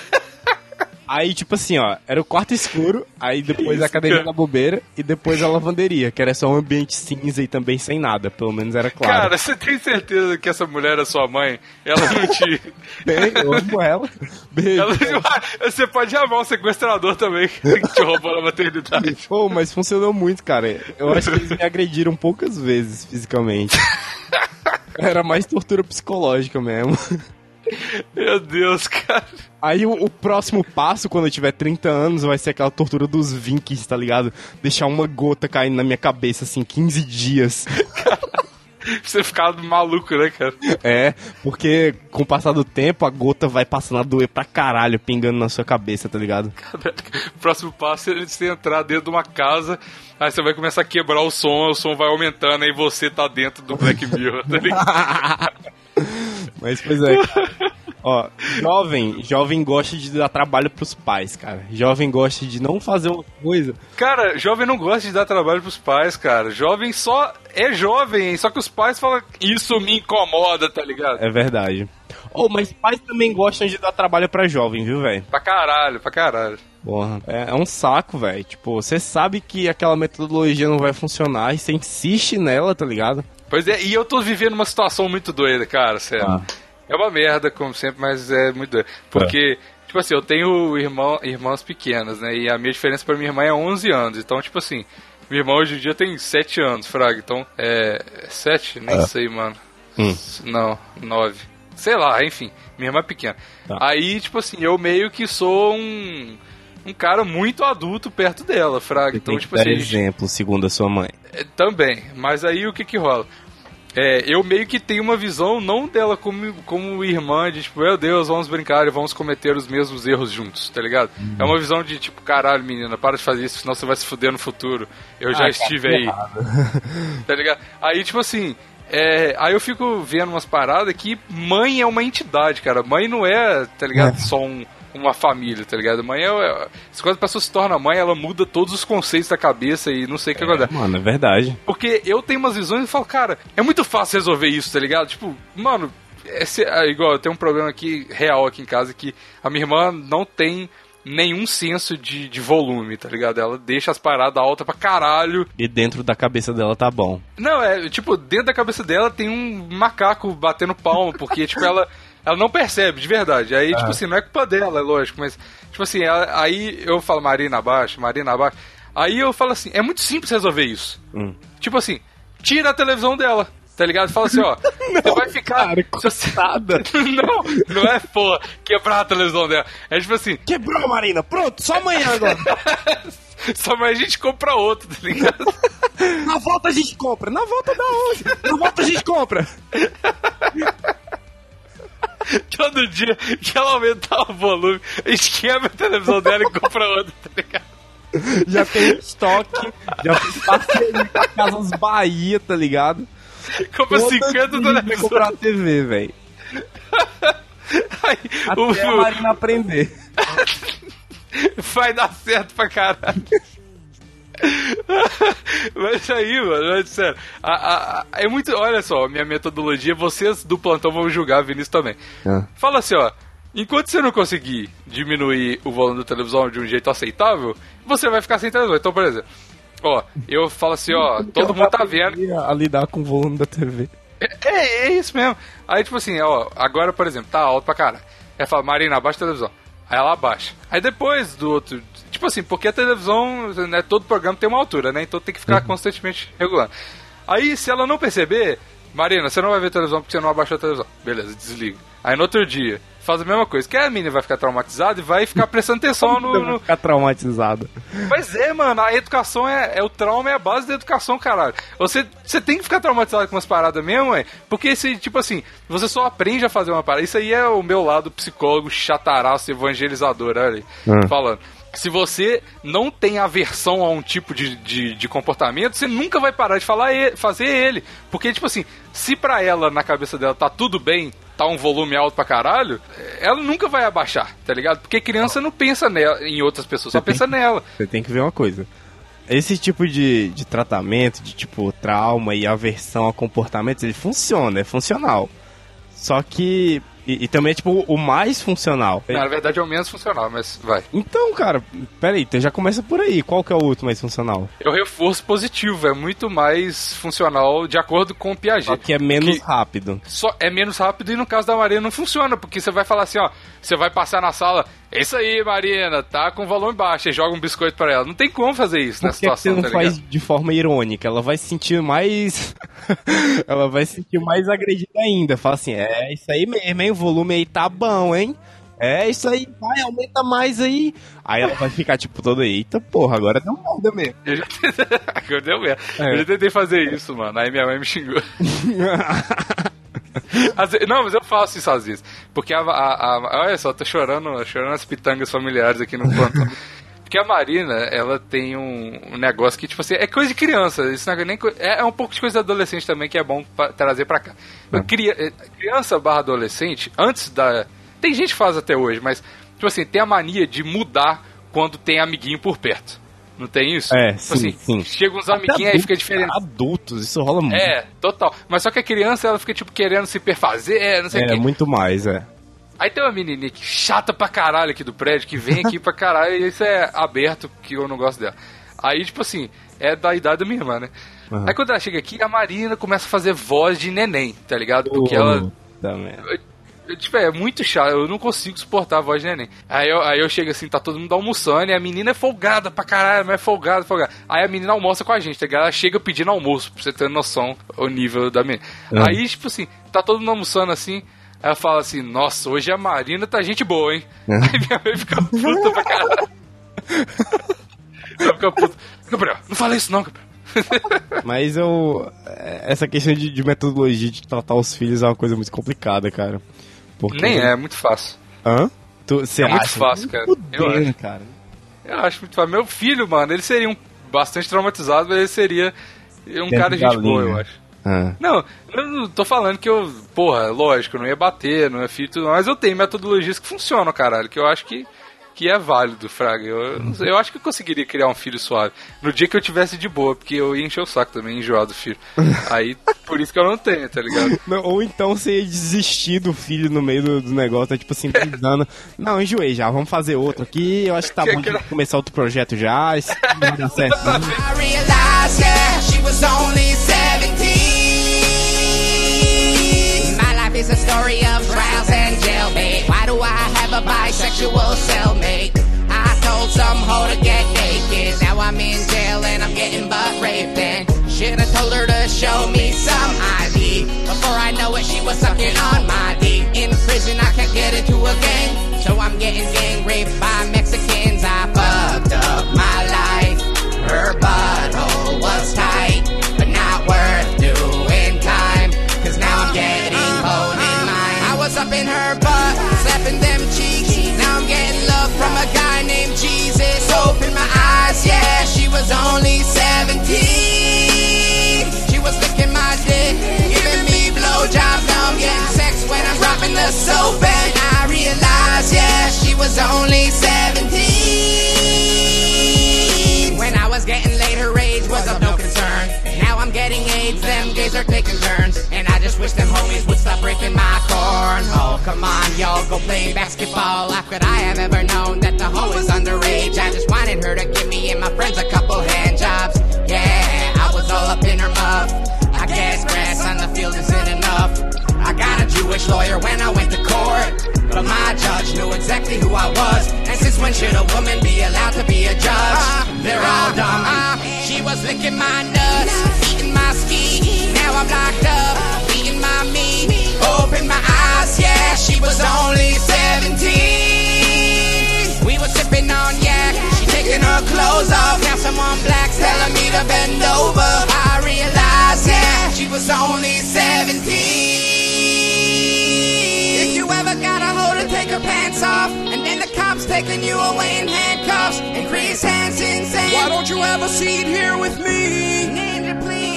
Aí, tipo assim, ó, era o quarto escuro, aí depois a cadeirinha da bobeira e depois a lavanderia, que era só um ambiente cinza e também sem nada, pelo menos era claro. Cara, você tem certeza que essa mulher é sua mãe? Ela não te. Bem, eu amo ela. Beijo. Ela- Você pode amar o sequestrador também que te roubou na maternidade. Pô, mas funcionou muito, cara. Eu acho que eles me agrediram poucas vezes fisicamente. Era mais tortura psicológica mesmo. Meu Deus, cara. Aí o, o próximo passo, quando eu tiver 30 anos, vai ser aquela tortura dos Vikings, tá ligado? Deixar uma gota caindo na minha cabeça, assim, 15 dias. Você ficar maluco, né, cara? É, porque com o passar do tempo, a gota vai passando a doer pra caralho, pingando na sua cabeça, tá ligado? O próximo passo é você entrar dentro de uma casa, aí você vai começar a quebrar o som, o som vai aumentando, aí você tá dentro do Black Mirror, tá ligado? Mas, pois é. Ó, jovem, jovem gosta de dar trabalho pros pais, cara. Jovem gosta de não fazer uma coisa. Cara, jovem não gosta de dar trabalho pros pais, cara. Jovem só é jovem, só que os pais falam, isso me incomoda, tá ligado? É verdade. Oh, mas pais também gostam de dar trabalho pra jovem, viu, velho? Pra caralho, pra caralho. Porra, é, é um saco, velho. Tipo, você sabe que aquela metodologia não vai funcionar e você insiste nela, tá ligado? Pois é, e eu tô vivendo uma situação muito doida, cara, sério. Ah. É uma merda, como sempre, mas é muito doido. Porque, tipo assim, eu tenho irmão, irmãs pequenas, né? E a minha diferença pra minha irmã é 11 anos. Então, tipo assim, minha irmã hoje em dia tem 7 anos, Fraga. Então, é. 7? Nem sei, mano. Hum. Não, 9. Sei lá, enfim. Minha irmã é pequena. Tá. Aí, tipo assim, eu meio que sou um. Um cara muito adulto perto dela, Fraga. Então, Tem que tipo dar assim, exemplo, segundo a sua mãe. é, Também, mas aí o que que rola? É, eu meio que tenho uma visão não dela como, como irmã, de tipo, meu Deus, vamos brincar e vamos cometer os mesmos erros juntos, tá ligado? É uma visão de tipo, caralho, menina, para de fazer isso, senão você vai se fuder no futuro. Eu já Ah, estive aí. tá ligado? Aí, tipo assim, é, aí eu fico vendo umas paradas que mãe é uma entidade, cara. Mãe não é, tá ligado? É. Só um, uma família, tá ligado? Mãe é. é- Quando a pessoa se torna mãe, ela muda todos os conceitos da cabeça e não sei o que acontece. Mano, é verdade. Porque eu tenho umas visões e falo, cara, é muito fácil resolver isso, tá ligado? Tipo, mano, é, se- é igual, eu tenho um problema aqui, real aqui em casa, que a minha irmã não tem nenhum senso de, de volume, tá ligado? Ela deixa as paradas altas pra caralho. E dentro da cabeça dela tá bom. Não, é, tipo, dentro da cabeça dela tem um macaco batendo palma, porque, tipo, ela... Ela não percebe, de verdade. Aí, tipo assim, não é culpa dela, é lógico, mas, tipo assim, ela- aí eu falo Marina abaixo, Marina abaixo. Aí eu falo assim, é muito simples resolver isso. Hum. Tipo assim, tira a televisão dela. Tá ligado? Fala assim, ó. você vai ficar. cara, você- não, não é, pô, quebrar a televisão dela. É tipo assim, Quebrou, Marina! Pronto, só amanhã agora. só mais a gente compra outro, tá ligado? Na volta a gente compra. Na volta da onde? Na volta a gente compra. Todo dia que ela aumentar o volume, a gente quebra a televisão dela e compra outra, tá ligado? Já tem estoque. Já fiz parceria com a Casas Bahia, tá ligado? Compra Todo 50 dia vai televisões. comprar TV, velho. Aí, Até o- a Marina aprender. vai dar certo pra caralho. Mas aí, mano, mas, sério, a- a- a- é muito. Olha só, minha metodologia, vocês do plantão vão julgar, Vinícius também. Ah. Fala assim, ó. Enquanto você não conseguir diminuir o volume da televisão de um jeito aceitável, você vai ficar sem televisão. Então, por exemplo, ó, eu falo assim, ó, todo mundo tá vendo. A lidar com o volume da TV. É, é isso mesmo. Aí, tipo assim, ó, agora, por exemplo, tá alto pra caralho. Aí fala, Marina, abaixa a televisão. Aí ela abaixa. Aí depois do outro. Tipo assim, porque a televisão, né, todo programa tem uma altura, né? Então tem que ficar constantemente regulando. Aí, se ela não perceber, Marina, você não vai ver televisão porque você não abaixou a televisão. Beleza, desliga. Aí no outro dia, faz a mesma coisa. Que a menina vai ficar traumatizada e vai ficar prestando atenção no. no... Ficar traumatizado. Mas é, mano, a educação é, é o trauma, é a base da educação, caralho. Você, você tem que ficar traumatizado com umas paradas mesmo, é? Porque esse, tipo assim, você só aprende a fazer uma parada. Isso aí é o meu lado psicólogo, chataraço, evangelizador, olha aí, Hum. falando. Se você não tem aversão a um tipo de, de, de comportamento, você nunca vai parar de falar e- fazer ele. Porque, tipo assim, se pra ela, na cabeça dela, tá tudo bem, tá um volume alto pra caralho, ela nunca vai abaixar, tá ligado? Porque criança não pensa nela, em outras pessoas, só Você tem pensa nela. Você tem que ver uma coisa. Esse tipo de, de tratamento, de tipo trauma e aversão a comportamentos, ele funciona, é funcional. Só que. E, e também é tipo o mais funcional. Na verdade é o menos funcional, mas vai. Então, cara, peraí, então já começa por aí. Qual que é o outro mais funcional? É o reforço positivo, é muito mais funcional de acordo com o Piaget. Só que é menos Que- rápido. só é menos rápido e no caso da Marina não funciona, porque você vai falar assim, ó, você vai passar na sala, é isso aí, Marina, tá com volume baixo, e joga um biscoito pra ela. Não tem como fazer isso Por nessa que, que você situação, não tá faz de forma irônica? Ela vai se sentir mais. ela vai se sentir mais agredida ainda. Fala assim: é isso aí mesmo, hein? O volume aí tá bom, hein? É isso aí, vai, aumenta mais aí. Aí ela vai ficar tipo toda, eita porra, agora deu merda mesmo. Eu já... Agora deu merda. É. Eu já tentei fazer isso, mano, aí minha mãe me xingou. Vezes- não, mas eu faço isso às vezes. Porque a, a- a- Olha só, tô chorando, chorando as pitangas familiares aqui no plantão. Porque a Marina, ela tem um, um negócio que, tipo assim, é coisa de criança. Isso não é, nem, é, é um pouco de coisa de adolescente também que é bom pra- trazer pra cá. Cria- eh, criança barra adolescente, antes da. Tem gente que faz até hoje, mas, tipo assim, tem a mania de mudar quando tem amiguinho por perto. Não tem isso? É, tipo sim, assim, sim. chega uns amiguinhos aí fica diferente. Adultos, isso rola muito. É, total. Mas só que a criança, ela fica, tipo, querendo se perfazer, é, não sei o É, quê. muito mais, é. Aí tem uma menininha que chata pra caralho aqui do prédio, que vem aqui pra caralho, e isso é aberto, que eu não gosto dela. Aí, tipo assim, é da idade da minha irmã, né? Aham. Aí quando ela chega aqui, a Marina começa a fazer voz de neném, tá ligado? Porque ela... Puta merda. Eu, Tipo, é muito chato, eu não consigo suportar a voz de neném. Aí eu, aí eu chego assim, tá todo mundo almoçando, e a menina é folgada pra caralho, mas é folgada, folgada. Aí a menina almoça com a gente, tá ligado? Ela chega pedindo almoço, pra você ter noção o nível da menina. Ah. Aí, tipo assim, tá todo mundo almoçando assim, aí ela fala assim, nossa, hoje a Marina tá gente boa, hein? Aí minha mãe fica puta pra caralho. Ela fica puta. Gabriel, não fala isso não, Gabriel. Mas eu. Essa questão de, de metodologia de tratar os filhos é uma coisa muito complicada, cara. Porque... Nem é, é muito fácil. Hã? Tu, você É muito acha? fácil, cara. Fudendo, Eu acho. cara. Eu acho muito fácil. Meu filho, mano, ele seria um bastante traumatizado, mas ele seria um Dentro cara de gente boa, eu acho. Ah. Não, eu não tô falando que eu, porra, lógico, eu não ia bater, não é filho tudo, mas eu tenho metodologias que funcionam, caralho, que eu acho que, que é válido, Fraga. Eu, eu não sei, eu acho que eu conseguiria criar um filho suave. No dia que eu tivesse de boa, porque eu ia encher o saco também, enjoar do filho. Aí, por isso que eu não tenho, tá ligado? Não, ou então você ia desistir do filho no meio do, do negócio, né? tipo assim, pensando, não, enjoei já, vamos fazer outro aqui, eu acho que tá Que bom de começar outro projeto já, isso vai dar certo. I is a story of trials and jailbait. Why do I have a bisexual cellmate? I told some hoe to get naked. Now I'm in jail and I'm getting butt raped. And should've told her to show me some ID. Before I know it, she was sucking on my D. In prison, I can't get into a gang. So I'm getting gang raped by Mexicans. I fucked up my life. My eyes, yeah, she was only 17. She was licking my dick, giving me blowjobs. Now I'm getting sex when I'm dropping the soap. And I realized, yeah, she was only 17. Getting AIDS, them gays are taking turns. And I just wish them homies would stop breaking my cornhole. Oh, come on, y'all, go play basketball. How could I have ever known that the hoe is underage? I just wanted her to give me and my friends a couple hand jobs. Yeah, I was all up in her muff. I guess grass on the field isn't enough. I got a Jewish lawyer when I went to court. but my judge knew exactly who I was. And since when should a woman be allowed to be a judge? They're all dumb. She was licking my nuts, ski. Now I'm locked up, eating my meat. Open my eyes, yeah, she was only 17. We were sipping on yak, she taking her clothes off. Now someone black's telling me to bend over. I realized, yeah, she was only 17. If you ever got a hold her, take her pants off. And then the cops taking you away in handcuffs. And Chris Hansen saying, Why don't you have a seat here with me? Ninja, please,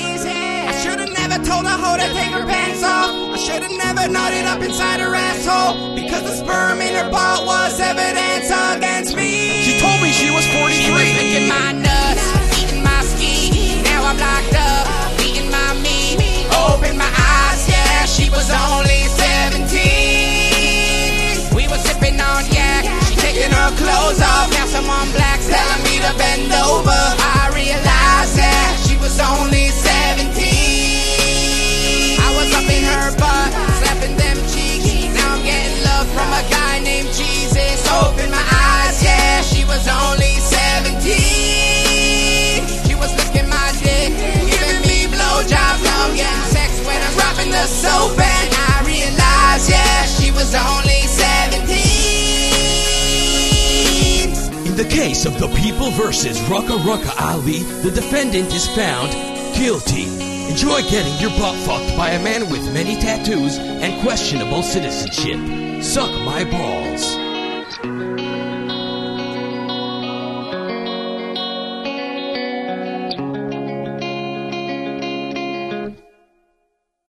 told her hoe to take her pants off. I should've never knotted up inside her asshole. Because the sperm in her butt was evidence against me. She told me she was 43. She was 43. my nuts, eating my ski. Now I'm locked up, eating my meat. Open my eyes, yeah, she was only 17. We were sipping on yak, she taking her clothes off. Now someone black's telling me to bend over. I realized, yeah, she was only 17. Jesus. Open my eyes, yeah, she was only 17. She was my dick, giving me blowjobs. Oh, now I'm sex when I'm the soap, and I realized, yeah, she was only 17. In the case of the People versus Rucka Rucka Ali, the defendant is found guilty. Enjoy getting your butt fucked by a man with many tattoos and questionable citizenship. Suck my balls.